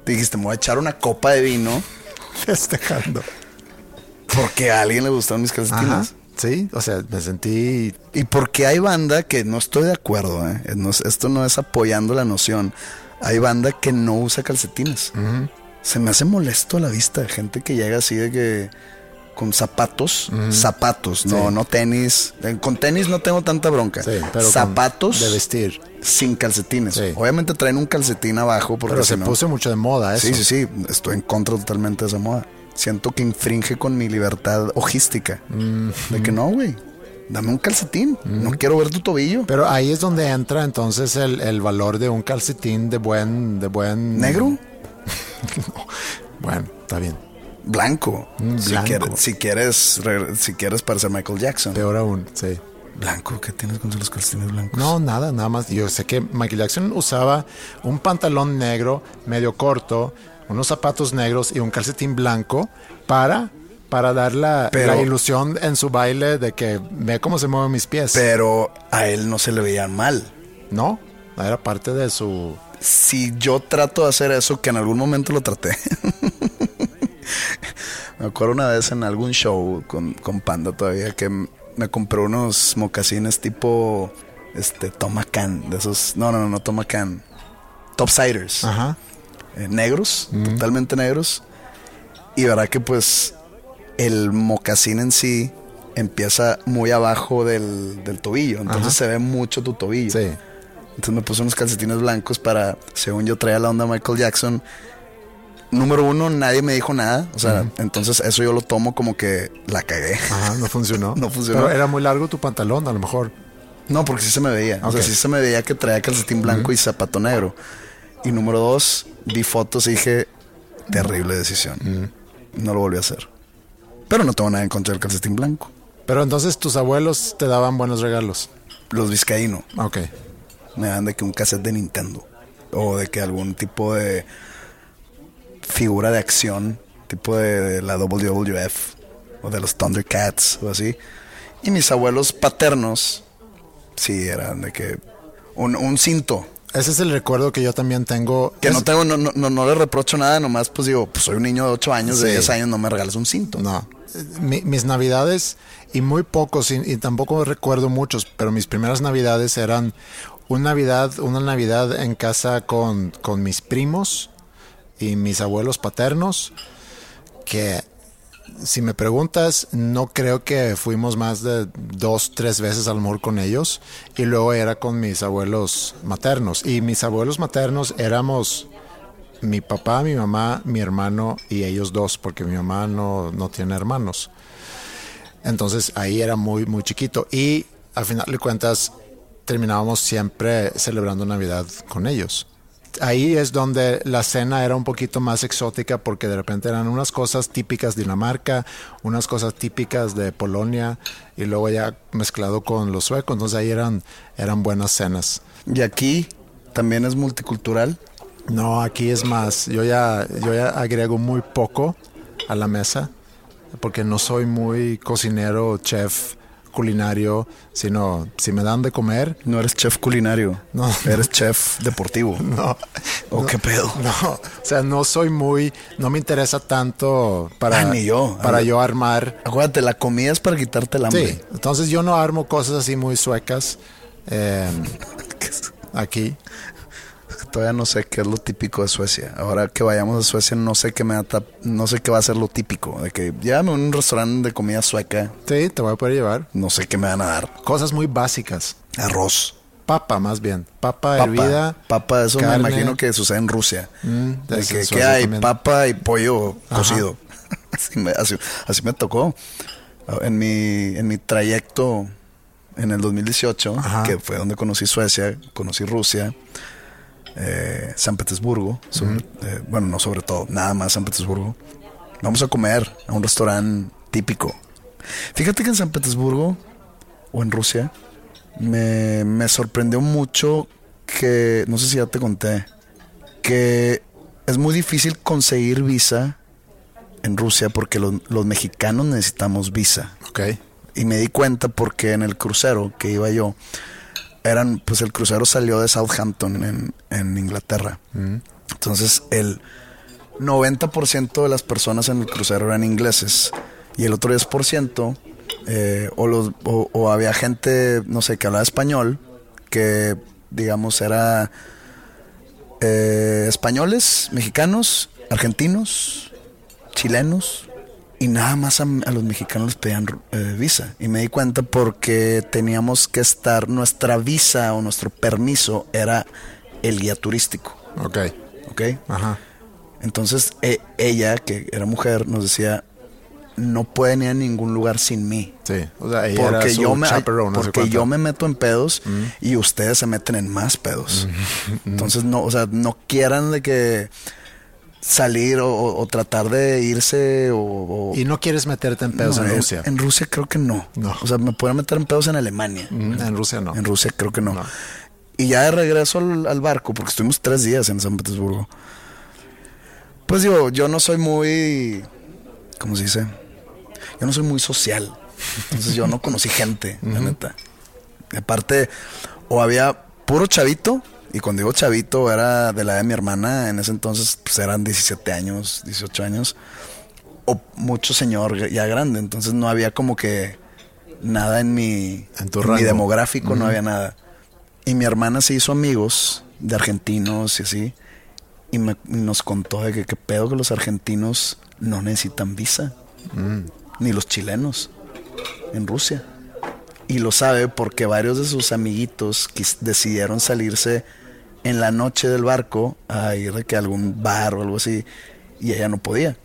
Te dijiste, me voy a echar una copa de vino festejando. porque a alguien le gustaron mis calcetines. Ajá. Sí, o sea, me sentí. Y porque hay banda que no estoy de acuerdo, ¿eh? No esto no es apoyando la noción. Hay banda que no usa calcetines. Se me hace molesto a la vista. Gente que llega así de que con zapatos, zapatos, no, Sí. no tenis. Eh, Con tenis no tengo tanta bronca. Sí, pero zapatos de vestir. sin calcetines. Sí. Obviamente traen un calcetín abajo porque Pero se no- puso mucho de moda eso. Sí, sí, sí. Estoy en contra totalmente de esa moda. Siento que infringe con mi libertad ojística. De que no, güey. Dame un calcetín. No quiero ver tu tobillo. Pero ahí es donde entra entonces el, el valor de un calcetín de buen, de buen ¿Negro? Bueno, está bien. Blanco. Mm, Si, quieres, si quieres, re- si quieres parecer Michael Jackson. Peor aún, sí. Blanco, ¿qué tienes contra los calcetines blancos? No, nada, nada más. Yo sé que Michael Jackson usaba un pantalón negro medio corto, unos zapatos negros y un calcetín blanco para, para dar la, Pero- la ilusión en su baile de que ve cómo se mueven mis pies. Pero a él no se le veían mal. no, era parte de su... Si yo trato de hacer eso, que en algún momento lo traté. me acuerdo una vez en algún show con, con Panda todavía que me compré unos mocasines tipo este Tomacan, de esos. No, no, no, no Tomacan. Topsiders. Ajá. eh, negros, totalmente negros. Y verdad que pues el mocasín en sí empieza muy abajo del, del tobillo. Entonces Ajá. se ve mucho tu tobillo. Sí. Entonces me puse unos calcetines blancos para, según yo traía la onda Michael Jackson. Número uno, nadie me dijo nada. O sea, entonces eso yo lo tomo como que la cagué. Ajá, no funcionó. No funcionó. Pero era muy largo tu pantalón, a lo mejor. No, porque sí se me veía. O sea, sí se me veía que traía calcetín blanco y zapato negro. Y número dos, vi fotos y dije, terrible decisión. No lo volví a hacer. Pero no tengo nada en contra del calcetín blanco. Pero entonces tus abuelos te daban buenos regalos. Los vizcaíno Ok. Me dan de que un cassette de Nintendo. O de que algún tipo de figura de acción, tipo de, de la WWF o de los Thundercats o así. Y mis abuelos paternos, sí, eran de que un, un cinto. Ese es el recuerdo que yo también tengo. Que Es- no tengo, no, no, no, le reprocho nada, nomás pues digo, pues soy un niño de 8 años, de Sí. 10 años, no me regales un cinto. No. Mi- mis navidades, y muy pocos, y, y tampoco recuerdo muchos, pero mis primeras navidades eran una navidad, una navidad en casa con, con mis primos y mis abuelos paternos, que si me preguntas, no creo que fuimos más de dos, tres veces al mejor con ellos. Y luego era con mis abuelos maternos. Y mis abuelos maternos éramos mi papá, mi mamá, mi hermano y ellos dos, porque mi mamá no, no tiene hermanos. Entonces ahí era muy, muy chiquito. Y al final de cuentas terminábamos siempre celebrando Navidad con ellos. Ahí es donde la cena era un poquito más exótica porque de repente eran unas cosas típicas de Dinamarca, unas cosas típicas de Polonia y luego ya mezclado con los suecos. Entonces ahí eran, eran buenas cenas. Y aquí también es multicultural. No, aquí es más. Yo ya, yo ya agrego muy poco a la mesa porque no soy muy cocinero, chef, culinario, sino si me dan de comer, No eres chef culinario, No. eres chef deportivo. no. ¿O qué pedo? No, o sea, no soy muy, no me interesa tanto para, Ah, ni yo. para yo armar. Acuérdate, la comida es para quitarte el hambre. Sí, entonces yo no armo cosas así muy suecas eh, aquí. Todavía no sé qué es lo típico de Suecia. Ahora que vayamos a Suecia, no sé qué me ata- no sé qué va a ser lo típico. De que llévame a un restaurante de comida sueca, Sí, te voy a poder llevar no sé qué me van a dar. cosas muy básicas. Arroz, Papa, más bien. Papa, papa, hervida. papa, eso carne. me imagino que sucede en Rusia. Mm, de que en ¿qué Suecia hay también. papa y pollo cocido. así, me, así- así me tocó. En mi, en mi trayecto en el 2018, Ajá. que fue donde conocí Suecia, conocí Rusia, eh, San Petersburgo, sobre- eh, bueno, no sobre todo, nada más San Petersburgo. Vamos a comer a un restaurante típico. Fíjate que en San Petersburgo o en Rusia me, me sorprendió mucho que, no sé si ya te conté, que es muy difícil conseguir visa en Rusia porque los, los mexicanos necesitamos visa. Ok. Y me di cuenta porque en el crucero que iba yo, eran, pues el crucero salió de Southampton en, en Inglaterra. Entonces el 90% de las personas en el crucero eran ingleses y el otro 10% eh, o, los, o, o había gente, no sé, que hablaba español, que digamos era eh, españoles, mexicanos, argentinos, chilenos y nada más a, a los mexicanos les pedían eh, visa. Y me di cuenta porque teníamos que estar, nuestra visa o nuestro permiso era el guía turístico. Ok. ¿Ok? Ajá. Entonces e- ella, que era mujer, nos decía, no pueden ir a ningún lugar sin mí. Sí. O sea, ella era Porque, su yo me, chaperone, porque yo me meto en pedos y ustedes se meten en más pedos. Entonces, no, o sea, no quieran de que salir o, tratar de irse o... o- Y no quieres meterte en pedos No, en Rusia. En Rusia creo que no. No. O sea, me pueden meter en pedos en Alemania. Mm, en Rusia no. En Rusia creo que no. No. Y ya de regreso al, al barco, porque estuvimos tres días en San Petersburgo. Pues digo, yo no soy muy. ¿Cómo se dice? Yo no soy muy social. Entonces yo no conocí gente, la neta. Y aparte, o había puro chavito, y cuando digo chavito era de la edad de mi hermana, en ese entonces pues eran 17 años, 18 años, o mucho señor ya grande. Entonces no había como que nada en mi, En tu mi rango. demográfico, no había nada. Y mi hermana se hizo amigos de argentinos y así. Y, me- nos contó de que qué pedo que los argentinos no necesitan visa. Ni los chilenos en Rusia. Y lo sabe porque varios de sus amiguitos decidieron salirse en la noche del barco a ir de que a algún bar o algo así. Y ella no podía.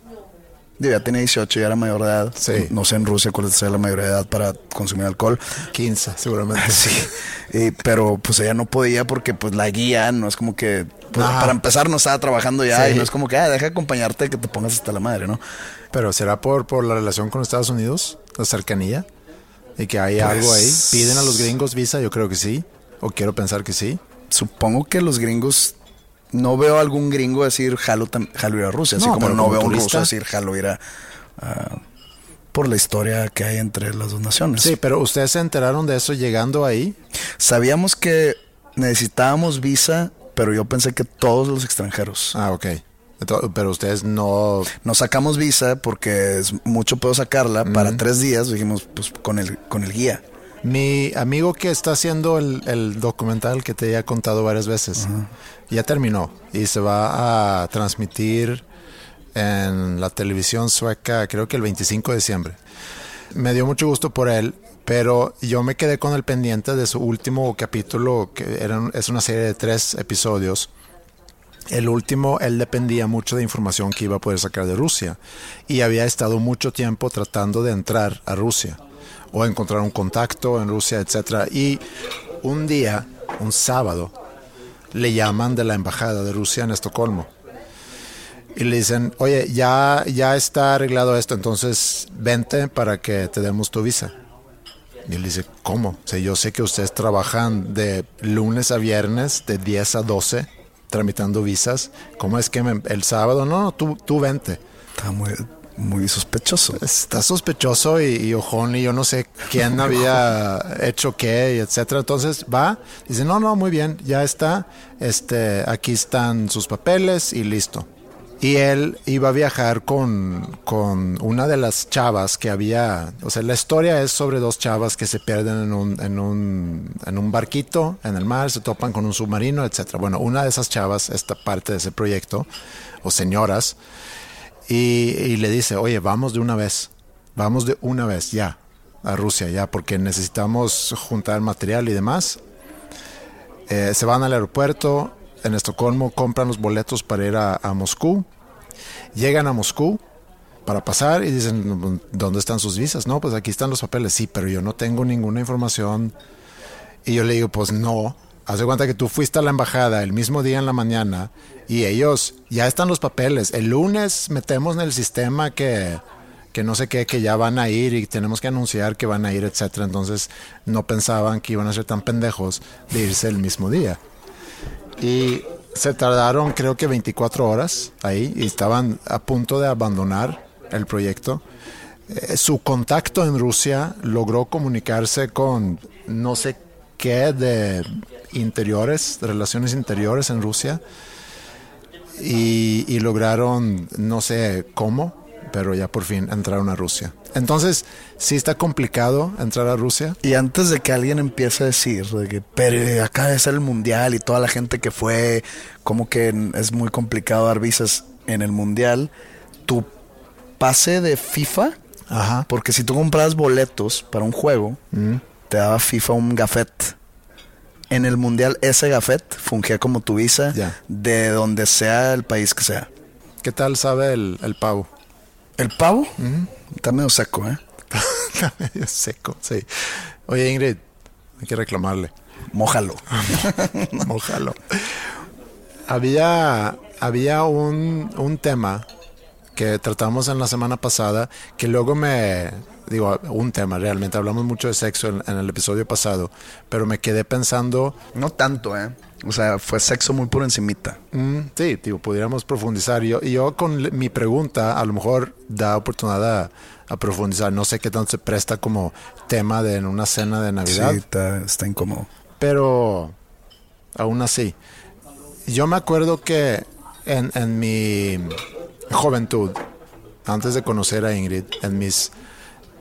Digo, ya tenía 18, ya era mayor de edad. Sí. No sé en Rusia cuál es la mayoría de edad para consumir alcohol. 15, seguramente. Sí, Y- pero pues ella no podía porque pues la guía no es como que, pues, para empezar no estaba trabajando ya Sí. y no es como que, ah, deja acompañarte que te pongas hasta la madre, ¿no? Pero será por, por la relación con Estados Unidos, la cercanía, y que hay Pues- algo ahí. ¿Piden a los gringos visa? Yo creo que sí. O quiero pensar que sí. Supongo que los gringos no veo algún gringo decir jalo, jalo ir a Rusia, así como no como veo un turista. ruso decir jalo ir a, a- por la historia que hay entre las dos naciones. Sí, pero ustedes se enteraron de eso llegando ahí. Sabíamos que necesitábamos visa, pero yo pensé que todos los extranjeros. Ah, ok. Pero ustedes no. No sacamos visa porque es mucho puedo sacarla para tres días. Dijimos, pues con el, con el guía. Mi amigo que está haciendo el, el documental que te he contado varias veces, ya terminó y se va a transmitir en la televisión sueca, creo que el 25 de diciembre. Me dio mucho gusto por él, pero yo me quedé con el pendiente de su último capítulo, que era, es una serie de tres episodios. El último, él dependía mucho de información que iba a poder sacar de Rusia y había estado mucho tiempo tratando de entrar a Rusia o encontrar un contacto en Rusia, etcétera. Y un día, un sábado, le llaman de la embajada de Rusia en Estocolmo y le dicen, oye, ya, ya está arreglado esto, entonces vente para que te demos tu visa. Y él dice, ¿cómo? O sea, yo sé que ustedes trabajan de lunes a viernes, de 10 a 12, tramitando visas. ¿Cómo es que me- el sábado? No, no, tú, tú vente. Estaba muy, muy sospechoso. Está sospechoso y, y ojón y yo no sé quién había hecho qué, y etcétera. Entonces va, dice, no, no, muy bien, ya está. Este, aquí están sus papeles y listo. Y él iba a viajar con, con una de las chavas que había, o sea, la historia es sobre dos chavas que se pierden en un, en un, en un barquito en el mar, se topan con un submarino, etcétera. Bueno, una de esas chavas, esta parte de ese proyecto, o señoras, y, le dice, oye, vamos de una vez, vamos de una vez ya a Rusia, ya, porque necesitamos juntar material y demás. Eh, se van al aeropuerto en Estocolmo, compran los boletos para ir a, a Moscú, llegan a Moscú para pasar y dicen, ¿dónde están sus visas? No, pues aquí están los papeles, sí, pero yo no tengo ninguna información. Y yo le digo, pues no, haz de cuenta que tú fuiste a la embajada el mismo día en la mañana y ellos, ya están los papeles. El lunes metemos en el sistema que, que no sé qué, que ya van a ir y tenemos que anunciar que van a ir, etcétera. Entonces no pensaban que iban a ser tan pendejos de irse el mismo día. Y se tardaron creo que 24 horas ahí y estaban a punto de abandonar el proyecto. Eh, su contacto en Rusia logró comunicarse con no sé qué de interiores, de relaciones interiores en Rusia y, y lograron no sé cómo, pero ya por fin entraron a Rusia. Entonces, sí está complicado entrar a Rusia. Y antes de que alguien empiece a decir de que pero de ser el mundial y toda la gente que fue, como que es muy complicado dar visas en el mundial, tu pase de FIFA, Ajá. porque si tú compras boletos para un juego, Mm. Te daba FIFA un gafet. En el mundial ese gafet fungía como tu visa de donde sea el país que sea. ¿Qué tal sabe el, el pavo? El pavo está medio seco, ¿eh? Está medio seco, sí. Oye, Ingrid, hay que reclamarle. Mójalo. Ojalá. Había, había un, un tema que tratamos en la semana pasada que luego me... Digo, un tema realmente. Hablamos mucho de sexo en, en el episodio pasado, pero me quedé pensando... No tanto, ¿eh? O sea, fue sexo muy por encimita. mm, sí, digo, pudiéramos profundizar. Yo, y yo con mi pregunta a lo mejor da oportunidad a, a profundizar. No sé qué tanto se presta como tema de en una cena de Navidad. Sí, está, está incómodo. pero aún así, yo me acuerdo que en, en mi juventud, antes de conocer a Ingrid, en mis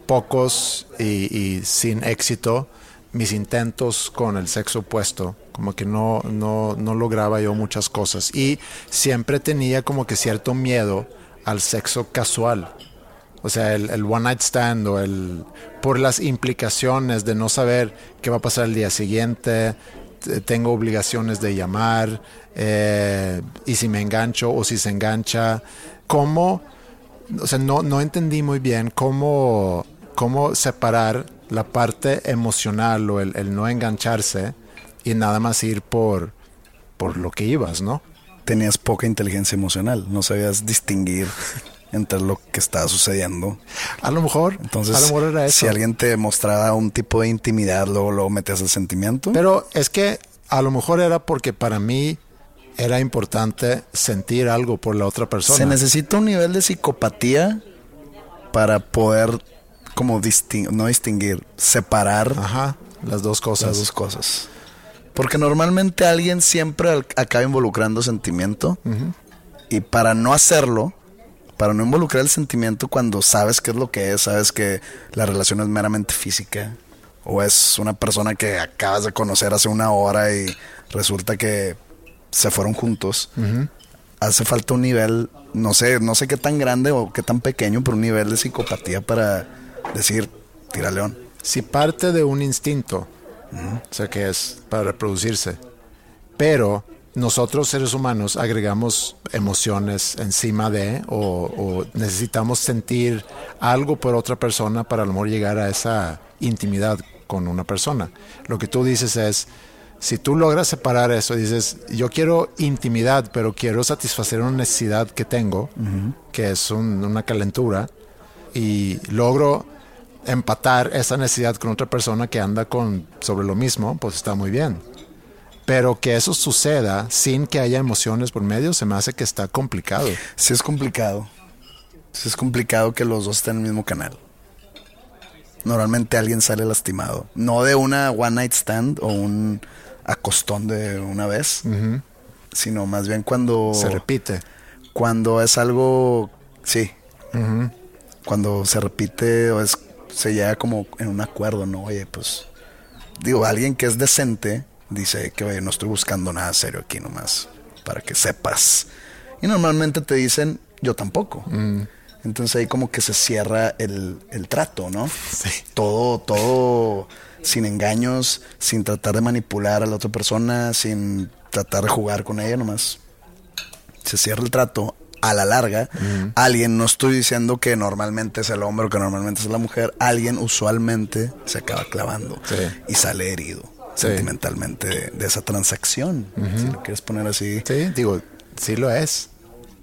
pocos y, sin éxito, mis intentos con el sexo opuesto, como que no, no, no lograba yo muchas cosas y siempre tenía como que cierto miedo al sexo casual. O sea, el, one night stand o el... por las implicaciones de no saber qué va a pasar el día siguiente, tengo obligaciones de llamar, eh, y si me engancho o si se engancha, cómo, o sea, no, no entendí muy bien cómo, cómo separar la parte emocional o el, el no engancharse y nada más ir por, por lo que ibas, ¿no? Tenías poca inteligencia emocional, no sabías distinguir entre lo que estaba sucediendo. A lo mejor, Entonces, a lo mejor era eso. si alguien te mostraba un tipo de intimidad, luego, luego metías el sentimiento. Pero es que a lo mejor era porque para mí era importante sentir algo por la otra persona. Se necesita un nivel de psicopatía para poder como distin- no distinguir, separar Ajá, las dos cosas. las dos cosas. Porque normalmente alguien siempre acaba involucrando sentimiento y para no hacerlo, para no involucrar el sentimiento cuando sabes qué es lo que es, sabes que la relación es meramente física o es una persona que acabas de conocer hace una hora y resulta que se fueron juntos. Hace falta un nivel, no sé, no sé qué tan grande o qué tan pequeño, pero un nivel de psicopatía para decir, tira león. Si parte de un instinto, o sea que es para reproducirse, pero nosotros seres humanos agregamos emociones encima de o, o necesitamos sentir algo por otra persona para a lo mejor llegar a esa intimidad con una persona. Lo que tú dices es, si tú logras separar eso, dices, yo quiero intimidad, pero quiero satisfacer una necesidad que tengo, que es un- una calentura, y logro empatar esa necesidad con otra persona que anda con sobre lo mismo, pues está muy bien. Pero que eso suceda sin que haya emociones por medio, se me hace que está complicado. Sí es complicado. Sí es complicado que los dos estén en el mismo canal. Normalmente alguien sale lastimado. No de una one night stand o un acostón de una vez. Sino más bien cuando... Se repite. Cuando es algo... Sí. Cuando se repite o es... Se llega como en un acuerdo, ¿no? Oye, pues... Digo, alguien que es decente dice que, oye, no estoy buscando nada serio aquí nomás. Para que sepas. Y normalmente te dicen, yo tampoco. Entonces ahí como que se cierra el, el trato, ¿no? Todo, todo sin engaños, sin tratar de manipular a la otra persona, sin tratar de jugar con ella nomás. Se cierra el trato. A la larga, alguien, no estoy diciendo que normalmente es el hombre o que normalmente es la mujer, alguien usualmente se acaba clavando Sí. y sale herido Sí. sentimentalmente de, de esa transacción, si lo quieres poner así. Sí, digo, sí lo es.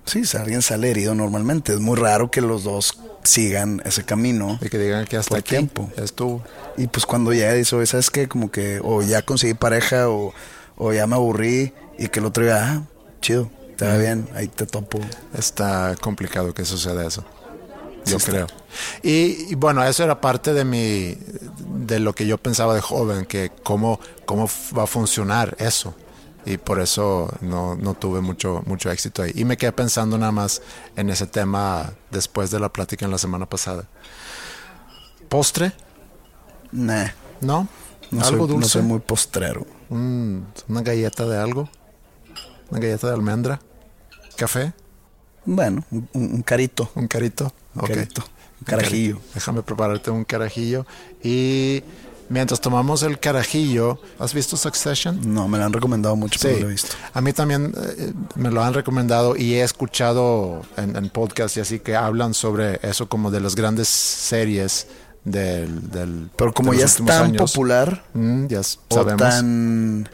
Sí, alguien sale herido normalmente. Es muy raro que los dos sigan ese camino. Y que digan que hasta aquí tiempo. ya estuvo. Y pues cuando ya dice, oye, ¿sabes qué? Como que o ya conseguí pareja o, o ya me aburrí y que el otro diga, ah, chido, te va bien, ahí te topo. Está complicado que suceda eso. Yo creo. Y, y bueno, eso era parte de mi de lo que yo pensaba de joven, que cómo, cómo va a funcionar eso. Y por eso no, no tuve mucho, mucho éxito ahí. Y me quedé pensando nada más en ese tema después de la plática en la semana pasada. ¿Postre? Nah, ¿No? no, ¿Algo soy, no dulce? soy muy postrero. Un- ¿Una galleta de algo? ¿Una galleta de almendra? ¿Café? Bueno, un, un- carito. ¿Un carito? Un carito. Un carajillo. Déjame prepararte un carajillo. Y mientras tomamos el carajillo, ¿has visto Succession? No, me lo han recomendado mucho, pero Sí, no lo he visto. a mí también eh, me lo han recomendado y he escuchado en, en podcast y así que hablan sobre eso como de las grandes series del... del Pero como de ya es tan años. popular Mm, ya s- o sabemos. tan,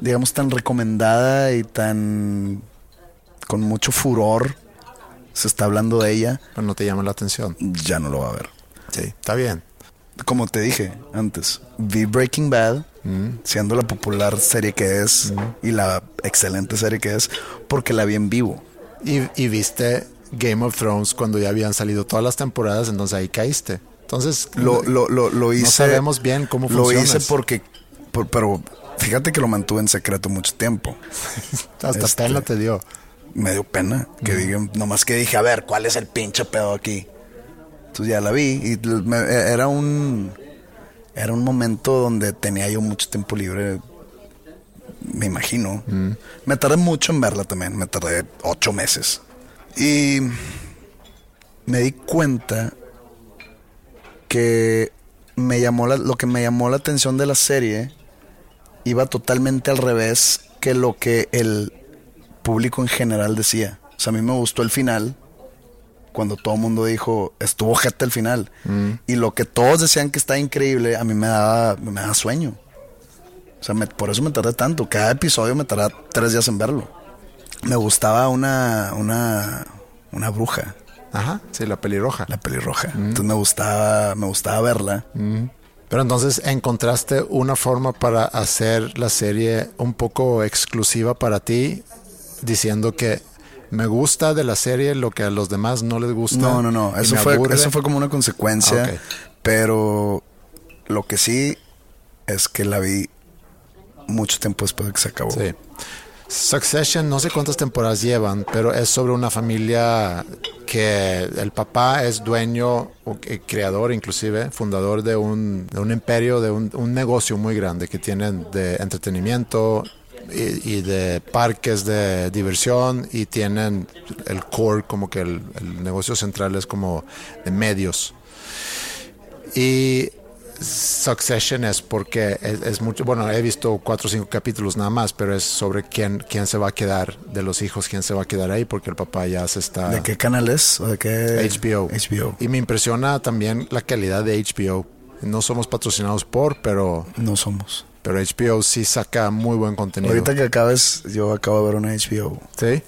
digamos, tan recomendada y tan con mucho furor, se está hablando de ella, Pero no te llama la atención. ya no lo va a ver. Sí, está bien. Como te dije antes, vi Breaking Bad, Mm. siendo la popular serie que es y la excelente serie que es, porque la vi en vivo. Y, y viste Game of Thrones cuando ya habían salido todas las temporadas, entonces ahí caíste. Entonces, Lo, lo, lo, lo hice. sabemos bien cómo Lo funciona hice eso. porque, por- pero fíjate que lo mantuve en secreto mucho tiempo. hasta este- pena te dio. me dio pena que digan, nomás que dije, a ver, ¿cuál es el pinche pedo aquí? Entonces ya la vi y era un era un momento donde tenía yo mucho tiempo libre, me imagino. Me tardé mucho en verla también, me tardé ocho meses. Y me di cuenta que me llamó la- lo que me llamó la atención de la serie iba totalmente al revés que lo que el público en general decía. O sea, a mí me gustó el final cuando todo el mundo dijo, estuvo jeta el final. Y lo que todos decían que está increíble, a mí me daba, me daba sueño. O sea, me- por eso me tardé tanto. Cada episodio me tardaba tres días en verlo. Me gustaba una, una, una bruja, Ajá, sí, la pelirroja. la pelirroja. Entonces me gustaba, me gustaba verla. Pero entonces encontraste una forma para hacer la serie un poco exclusiva para ti diciendo que me gusta de la serie lo que a los demás no les gusta. No, no, no. Eso fue, aburre. eso fue como una consecuencia. Ah. Pero lo que sí es que la vi mucho tiempo después de que se acabó. Sí. Succession, no sé cuántas temporadas llevan, pero es sobre una familia que el papá es dueño, o creador inclusive, fundador de un, de un imperio, de un, un negocio muy grande que tienen de entretenimiento y, y de parques de diversión y tienen el core, como que el, el negocio central es como de medios. Y Succession es porque es, es mucho, bueno, he visto cuatro o cinco capítulos nada más, pero es sobre quién, quién se va a quedar de los hijos, quién se va a quedar ahí, porque el papá ya se está... ¿De qué canal es? ¿O de qué? HBO. HBO. Y me impresiona también la calidad de HBO. No somos patrocinados por, pero, No somos. Pero HBO sí saca muy buen contenido. Ahorita que acabes, yo acabo de ver una HBO. Sí.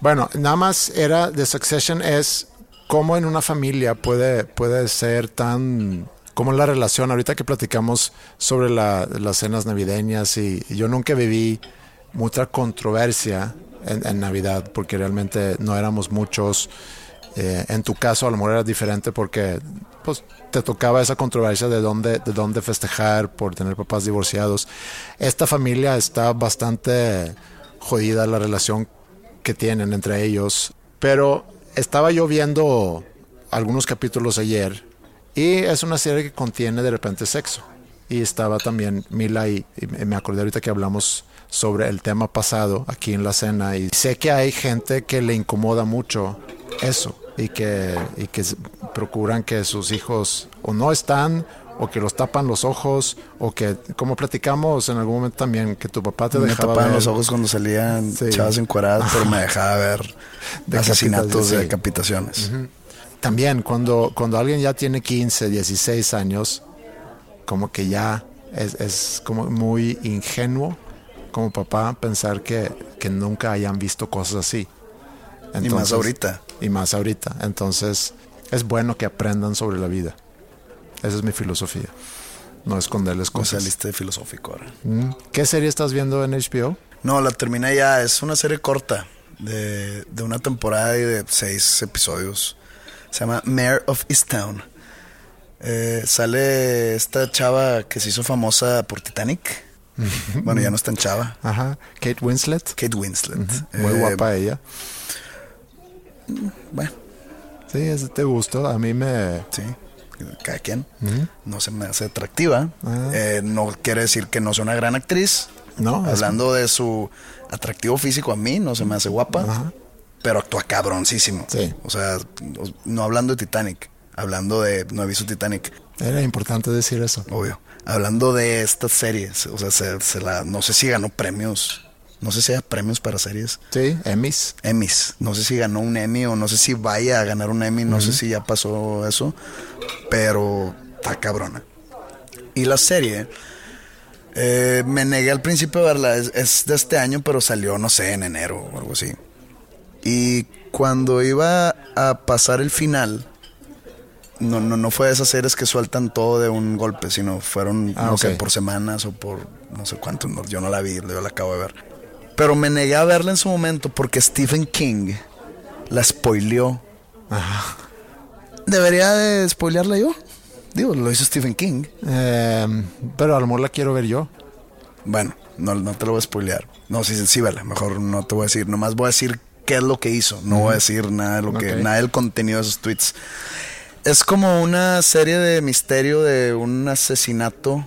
Bueno, nada más era de Succession es cómo en una familia puede, puede ser tan como la relación ahorita que platicamos sobre la- las cenas navideñas y yo nunca viví mucha controversia en, en Navidad porque realmente no éramos muchos. Eh, en tu caso a lo mejor era diferente porque pues te tocaba esa controversia de dónde, de dónde festejar por tener papás divorciados. Esta familia está bastante jodida la relación que tienen entre ellos. Pero estaba yo viendo algunos capítulos ayer y es una serie que contiene de repente sexo. Y estaba también Mila y, y me acordé ahorita que hablamos sobre el tema pasado aquí en la cena y sé que hay gente que le incomoda mucho eso y que, y que procuran que sus hijos o no están o que los tapan los ojos o que como platicamos en algún momento también que tu papá te Me dejaba tapaban ver- los ojos cuando salían Sí. chavas encueradas, pero me dejaba ver asesinatos sí. de decapitaciones. También cuando, cuando alguien ya tiene 15, 16 años, como que ya es, es como muy ingenuo como papá pensar que, que nunca hayan visto cosas así. y más ahorita. Y más ahorita. Entonces es bueno que aprendan sobre la vida. Esa es mi filosofía. No esconderles cosas. liste filosófico ahora. Mm. ¿Qué serie estás viendo en HBO? No, la terminé ya. Es una serie corta de, de una temporada y de seis episodios. Se llama Mayor of Easttown. Eh, sale esta chava que se hizo famosa por Titanic. bueno, ya no es tan chava. Ajá. Kate Winslet. Kate Winslet. Muy Eh, guapa ella. Bueno, Sí, es de gusto. A mí me... sí. Cada quien. No se me hace atractiva. Ah. Eh, no quiere decir que no sea una gran actriz. No, es- Hablando de su atractivo físico, a mí no se me hace guapa. Pero actúa cabroncísimo. Sí. O sea, no hablando de Titanic. Hablando de. No he visto Titanic, Era importante decir eso. obvio. Hablando de estas series. O sea, se, se la, no sé si ganó premios. No sé si hay premios para series. Sí, Emmys. Emmys. No sé si ganó un Emmy o no sé si vaya a ganar un Emmy. No sé si ya pasó eso. Pero está cabrona. Y la serie. eh, me negué al principio a verla. Es, es de este año, pero salió, no sé, en enero o algo así. Y cuando iba a pasar el final. No, no, no fue de esas series que sueltan todo de un golpe, sino fueron, Ah, no sé, por semanas o por no sé cuánto. yo no la vi, yo la acabo de ver. Pero me negué a verla en su momento porque Stephen King la spoileó. ¿Debería de spoilearla yo? Digo, lo hizo Stephen King. Eh, pero a lo mejor la quiero ver yo. Bueno, no, no te lo voy a spoilear. No, sí, sí, vela. Mejor no te voy a decir. Nomás voy a decir qué es lo que hizo. No voy a decir nada de lo que, nada del contenido de esos tweets. Es como una serie de misterio de un asesinato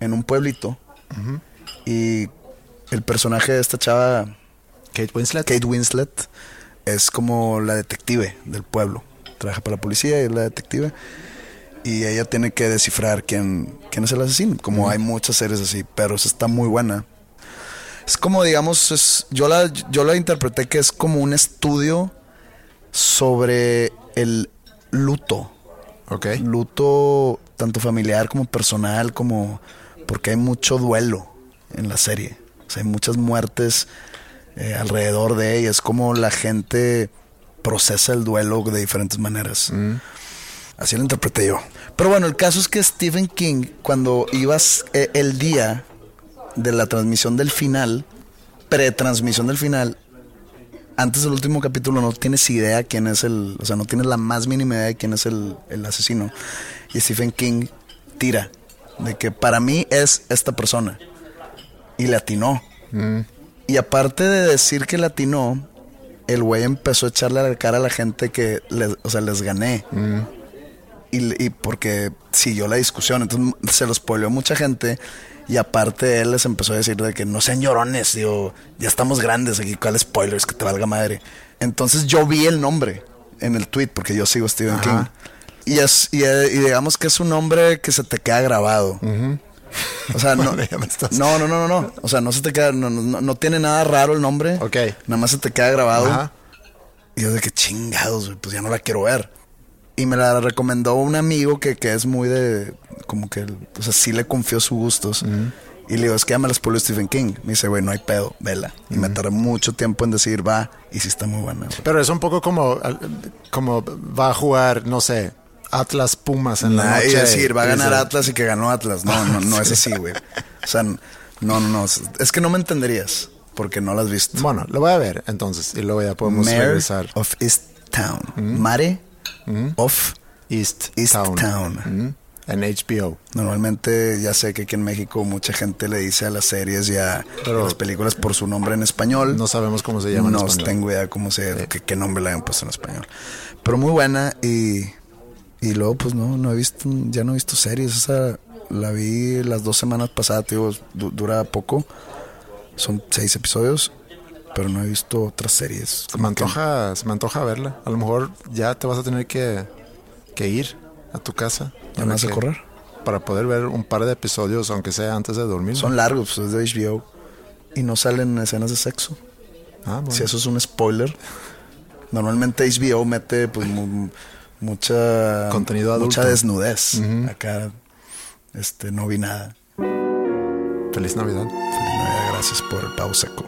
en un pueblito. Y el personaje de esta chava, Kate Winslet. Kate Winslet, es como la detective del pueblo. Trabaja para la policía y es la detective. Y ella tiene que descifrar quién, quién es el asesino. Como hay muchas series así, pero esa está muy buena. Es como, digamos, es- yo, la, yo la interpreté que es como un estudio sobre el luto. Ok. Luto tanto familiar como personal, como porque hay mucho duelo en la serie. O sea, hay muchas muertes eh, alrededor de ella. Es como la gente procesa el duelo de diferentes maneras. Así lo interpreté yo. Pero bueno, el caso es que Stephen King, cuando ibas eh, el día de la transmisión del final, pretransmisión del final, antes del último capítulo no tienes idea quién es el, o sea, no tienes la más mínima idea de quién es el, el asesino. Y Stephen King tira de que para mí es esta persona. Y le atinó. Y aparte de decir que le atinó, el güey empezó a echarle a la cara a la gente que, les, o sea, les gané. Y, y porque siguió la discusión, entonces se los spoileó mucha gente. Y aparte él les empezó a decir de que no sean llorones, digo, ya estamos grandes aquí, ¿cuál spoilers? Que te valga madre. Entonces yo vi el nombre en el tweet, porque yo sigo Stephen Ajá. King. Y, es, y, eh, y digamos que es un nombre que se te queda grabado. O sea, no, no, no, no, no, no. O sea, no se te queda, no, no, no tiene nada raro el nombre. Ok. Nada más se te queda grabado. Ajá. Y yo de que chingados, pues ya no la quiero ver. Y me la recomendó un amigo que, que es muy de, como que, o sea, sí le confió sus gustos. Y le digo, es que ya me la spoiló Stephen King. Me dice, güey, no hay pedo, vela. Y me tardé mucho tiempo en decir, va, y sí está muy buena. Pero es un poco como, como va a jugar, no sé, Atlas Pumas en la Nah, noche. y decir, va a ganar Atlas y que ganó Atlas. No, no, no es así, güey. O sea, no, no, no. Es que no me entenderías porque no la has visto. Bueno, lo voy a ver entonces y luego ya podemos Mayor regresar. of East Town. Mare of East, East Town. Town. Ujú. En HBO. Normalmente ya sé que aquí en México mucha gente le dice a las series y a Pero- las películas por su nombre en español. No sabemos cómo se llama en no español. tengo idea cómo se, qué, qué nombre le hayan puesto en español. Pero muy buena y, y luego pues no, no he visto, ya no he visto series. Esa la vi las dos semanas pasadas, digo, du- dura poco. Son seis episodios, pero no he visto otras series. Se me que- antoja, se me antoja verla. A lo mejor ya te vas a tener que, que ir a tu casa. ¿Ya me vas a que- correr? Para poder ver un par de episodios, aunque sea antes de dormir. Son largos, pues, es de HBO. Y no salen escenas de sexo. Ah, bueno. Si eso es un spoiler. Normalmente HBO mete pues mucha Contenido adulto. mucha desnudez. Acá este no vi nada. Feliz Navidad. Feliz Navidad, gracias por el pavo seco.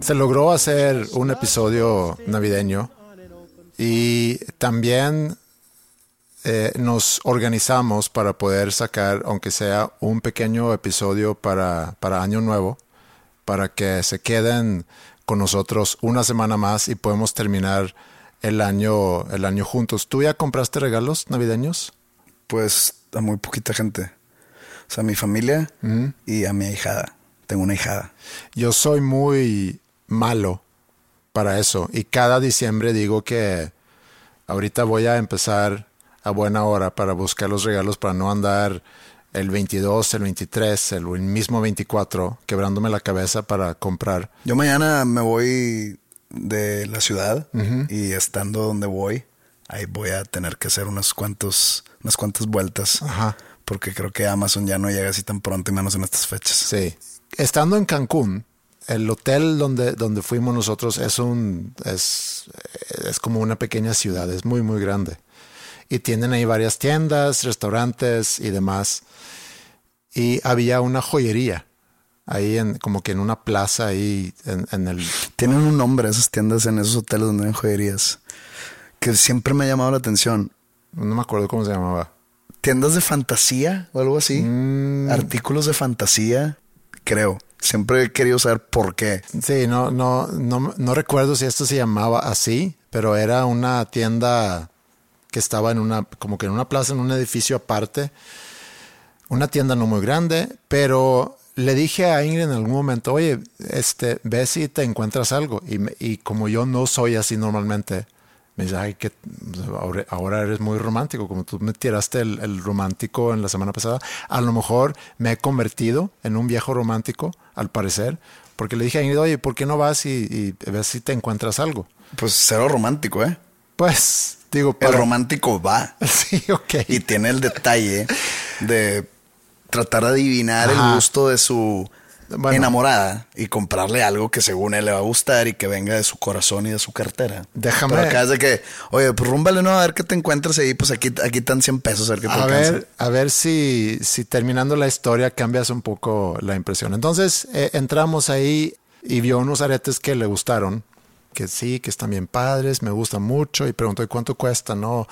Se logró hacer un episodio navideño y también eh, nos organizamos para poder sacar, aunque sea un pequeño episodio para, para Año Nuevo, para que se queden con nosotros una semana más y podemos terminar el año, el año juntos. ¿Tú ya compraste regalos navideños? Pues a muy poquita gente. O sea, a mi familia y a mi ahijada. Tengo una hijada. Yo soy muy malo para eso y cada diciembre digo que ahorita voy a empezar a buena hora para buscar los regalos para no andar el 22, el 23, el mismo 24 quebrándome la cabeza para comprar. Yo mañana me voy de la ciudad y estando donde voy, ahí voy a tener que hacer unas cuantos, unas cuantas vueltas. Ajá. Porque creo que Amazon ya no llega así tan pronto y menos en estas fechas. Sí. Estando en Cancún, el hotel donde, donde fuimos nosotros es un es, es como una pequeña ciudad, es muy muy grande. Y tienen ahí varias tiendas, restaurantes y demás. Y había una joyería ahí en como que en una plaza ahí en, en el Tienen un nombre esas tiendas en esos hoteles donde hay joyerías. Que siempre me ha llamado la atención. no me acuerdo cómo se llamaba. Tiendas de fantasía o algo así. Mm. Artículos de fantasía, creo. Siempre he querido saber por qué. Sí, no, no, no, no recuerdo si esto se llamaba así, pero era una tienda que estaba en una, como que en una plaza, en un edificio aparte. Una tienda no muy grande, pero le dije a Ingrid en algún momento, oye, este, ve si te encuentras algo. Y, y como yo no soy así normalmente, me dice, ay, que ahora, ahora eres muy romántico, como tú me tiraste el, el romántico en la semana pasada. A lo mejor me he convertido en un viejo romántico, al parecer, porque le dije a Ingrid, oye, ¿por qué no vas y, y ves si te encuentras algo? Pues cero romántico, ¿eh? Pues, digo, El romántico va. Sí, ok. Y tiene el detalle de tratar de adivinar Ajá. el gusto de su Bueno. enamorada y comprarle algo que según él le va a gustar y que venga de su corazón y de su cartera. Déjame- Pero acá es de que, oye, pues rúmbale, no, a ver qué te encuentras ahí, pues aquí, aquí están 100 pesos, a ver qué te A alcanza. ver, a ver si, si terminando la historia cambias un poco la impresión. Entonces eh, entramos ahí y vio unos aretes que le gustaron que sí, que están bien padres, me gustan mucho. Y pregunto, ¿y cuánto cuesta? No,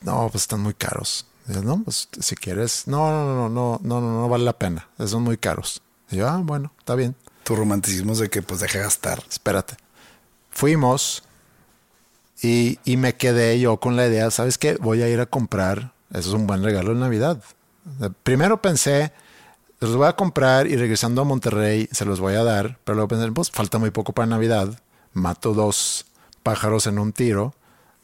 no, pues están muy caros. no, pues si quieres, no, no, no, no, no, no, no vale la pena. Son muy caros. Y yo, ah, bueno, está bien. Tu romanticismo es de que pues deja gastar. Espérate. Fuimos y, y me quedé yo con la idea, ¿sabes qué? Voy a ir a comprar. Eso es un buen regalo de Navidad. Primero pensé, los voy a comprar y regresando a Monterrey se los voy a dar, pero luego pensé, pues falta muy poco para Navidad, mato dos pájaros en un tiro,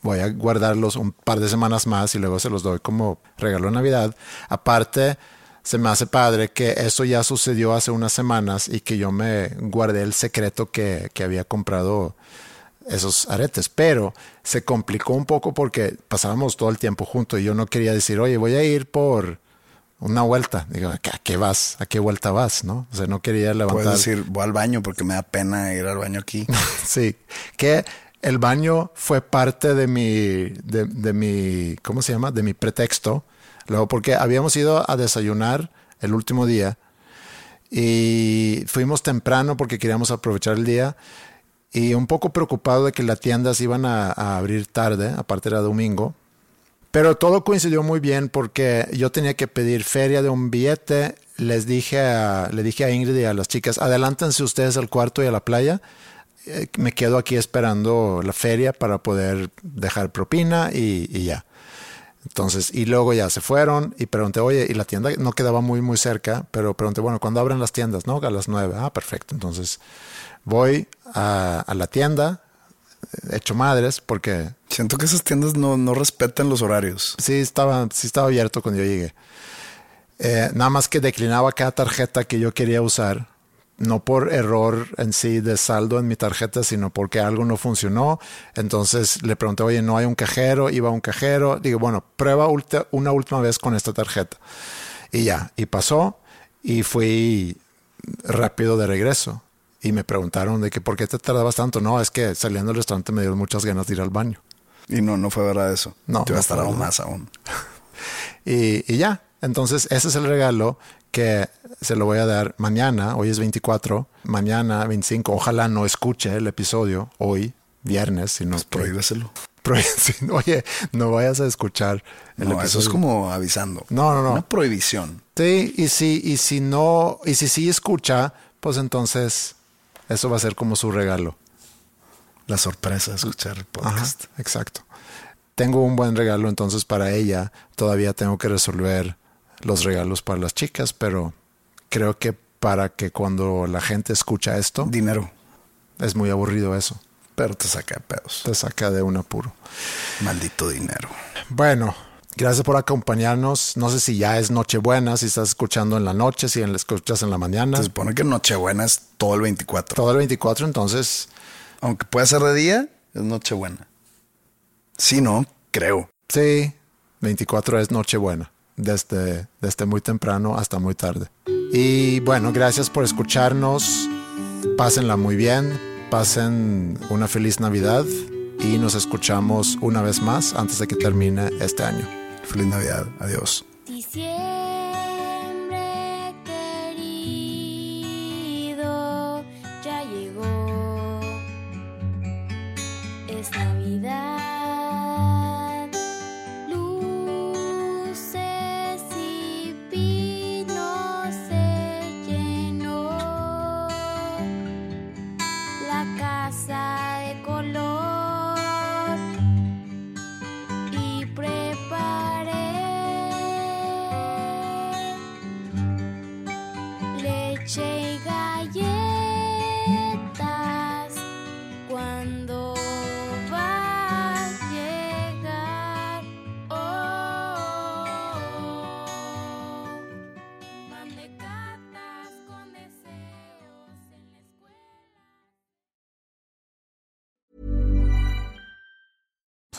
voy a guardarlos un par de semanas más y luego se los doy como regalo de Navidad. Aparte, se me hace padre que eso ya sucedió hace unas semanas y que yo me guardé el secreto que, que había comprado esos aretes, pero se complicó un poco porque pasábamos todo el tiempo juntos y yo no quería decir, oye, voy a ir por una vuelta. Digo, ¿a qué vas? ¿A qué vuelta vas? ¿No? O sea, no quería levantar. Puedes decir, voy al baño porque me da pena ir al baño aquí. sí, que el baño fue parte de mi, de, de, mi, ¿cómo se llama? De mi pretexto. Luego, porque habíamos ido a desayunar el último día y fuimos temprano porque queríamos aprovechar el día y un poco preocupado de que las tiendas iban a, a abrir tarde, aparte era domingo. Pero todo coincidió muy bien porque yo tenía que pedir feria de un billete. Les dije a, le dije a Ingrid y a las chicas, adelántense ustedes al cuarto y a la playa. Eh, me quedo aquí esperando la feria para poder dejar propina y, ya. Entonces, y luego ya se fueron y pregunté, oye, y la tienda no quedaba muy, muy cerca, pero pregunté, bueno, ¿cuándo abren las tiendas? No, a las nueve. Ah, perfecto. Entonces, voy a la tienda, hecho madres porque... Siento que esas tiendas no, no respetan los horarios. Sí estaba, sí estaba abierto cuando yo llegué. Eh, nada más que declinaba cada tarjeta que yo quería usar, no por error en sí de saldo en mi tarjeta, sino porque algo no funcionó. Entonces le pregunté, oye, no hay un cajero, iba a un cajero. Digo, bueno, prueba una última vez con esta tarjeta. Y ya, y pasó y fui rápido de regreso y me preguntaron de que por qué te tardabas tanto. No, es que saliendo del restaurante me dio muchas ganas de ir al baño. Y no, no fue verdad eso. No. Te va a estar aún más aún. y, y, ya. Entonces, ese es el regalo que se lo voy a dar mañana. Hoy es 24. Mañana 25. Ojalá no escuche el episodio hoy, viernes. Sino pues prohíbeselo. Oye, no vayas a escuchar el no, Eso es como avisando. No, no, no. Una prohibición. Sí, y si, y si no, y si sí escucha, pues entonces eso va a ser como su regalo. La sorpresa de escuchar el podcast. exacto. Tengo un buen regalo entonces para ella. Todavía tengo que resolver los regalos para las chicas, pero creo que para que cuando la gente escucha esto... Dinero. Es muy aburrido eso. Pero te saca de pedos. Te saca de un apuro. Maldito dinero. Bueno, Gracias por acompañarnos. No sé si ya es Nochebuena, si estás escuchando en la noche, si la escuchas en la mañana. Se supone que Nochebuena es todo el 24. Todo el 24, entonces. Aunque pueda ser de día, es Nochebuena. Sí, no, creo. Sí, 24 es Nochebuena. Desde, desde muy temprano hasta muy tarde. Y bueno, gracias por escucharnos. Pásenla muy bien. Pasen una feliz Navidad y nos escuchamos una vez más antes de que termine este año. Feliz Navidad. Adiós.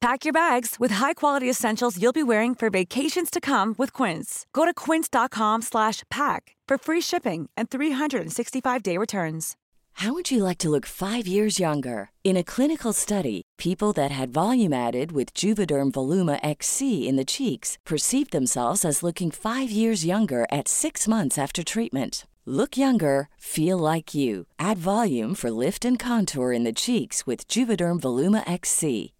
Pack your bags with high-quality essentials you'll be wearing for vacations to come with Quince. Go to quince.com slash pack for free shipping and 365-day returns. How would you like to look five years younger? In a clinical study, people that had volume added with Juvederm Voluma XC in the cheeks perceived themselves as looking five years younger at six months after treatment. Look younger, feel like you. Add volume for lift and contour in the cheeks with Juvederm Voluma XC.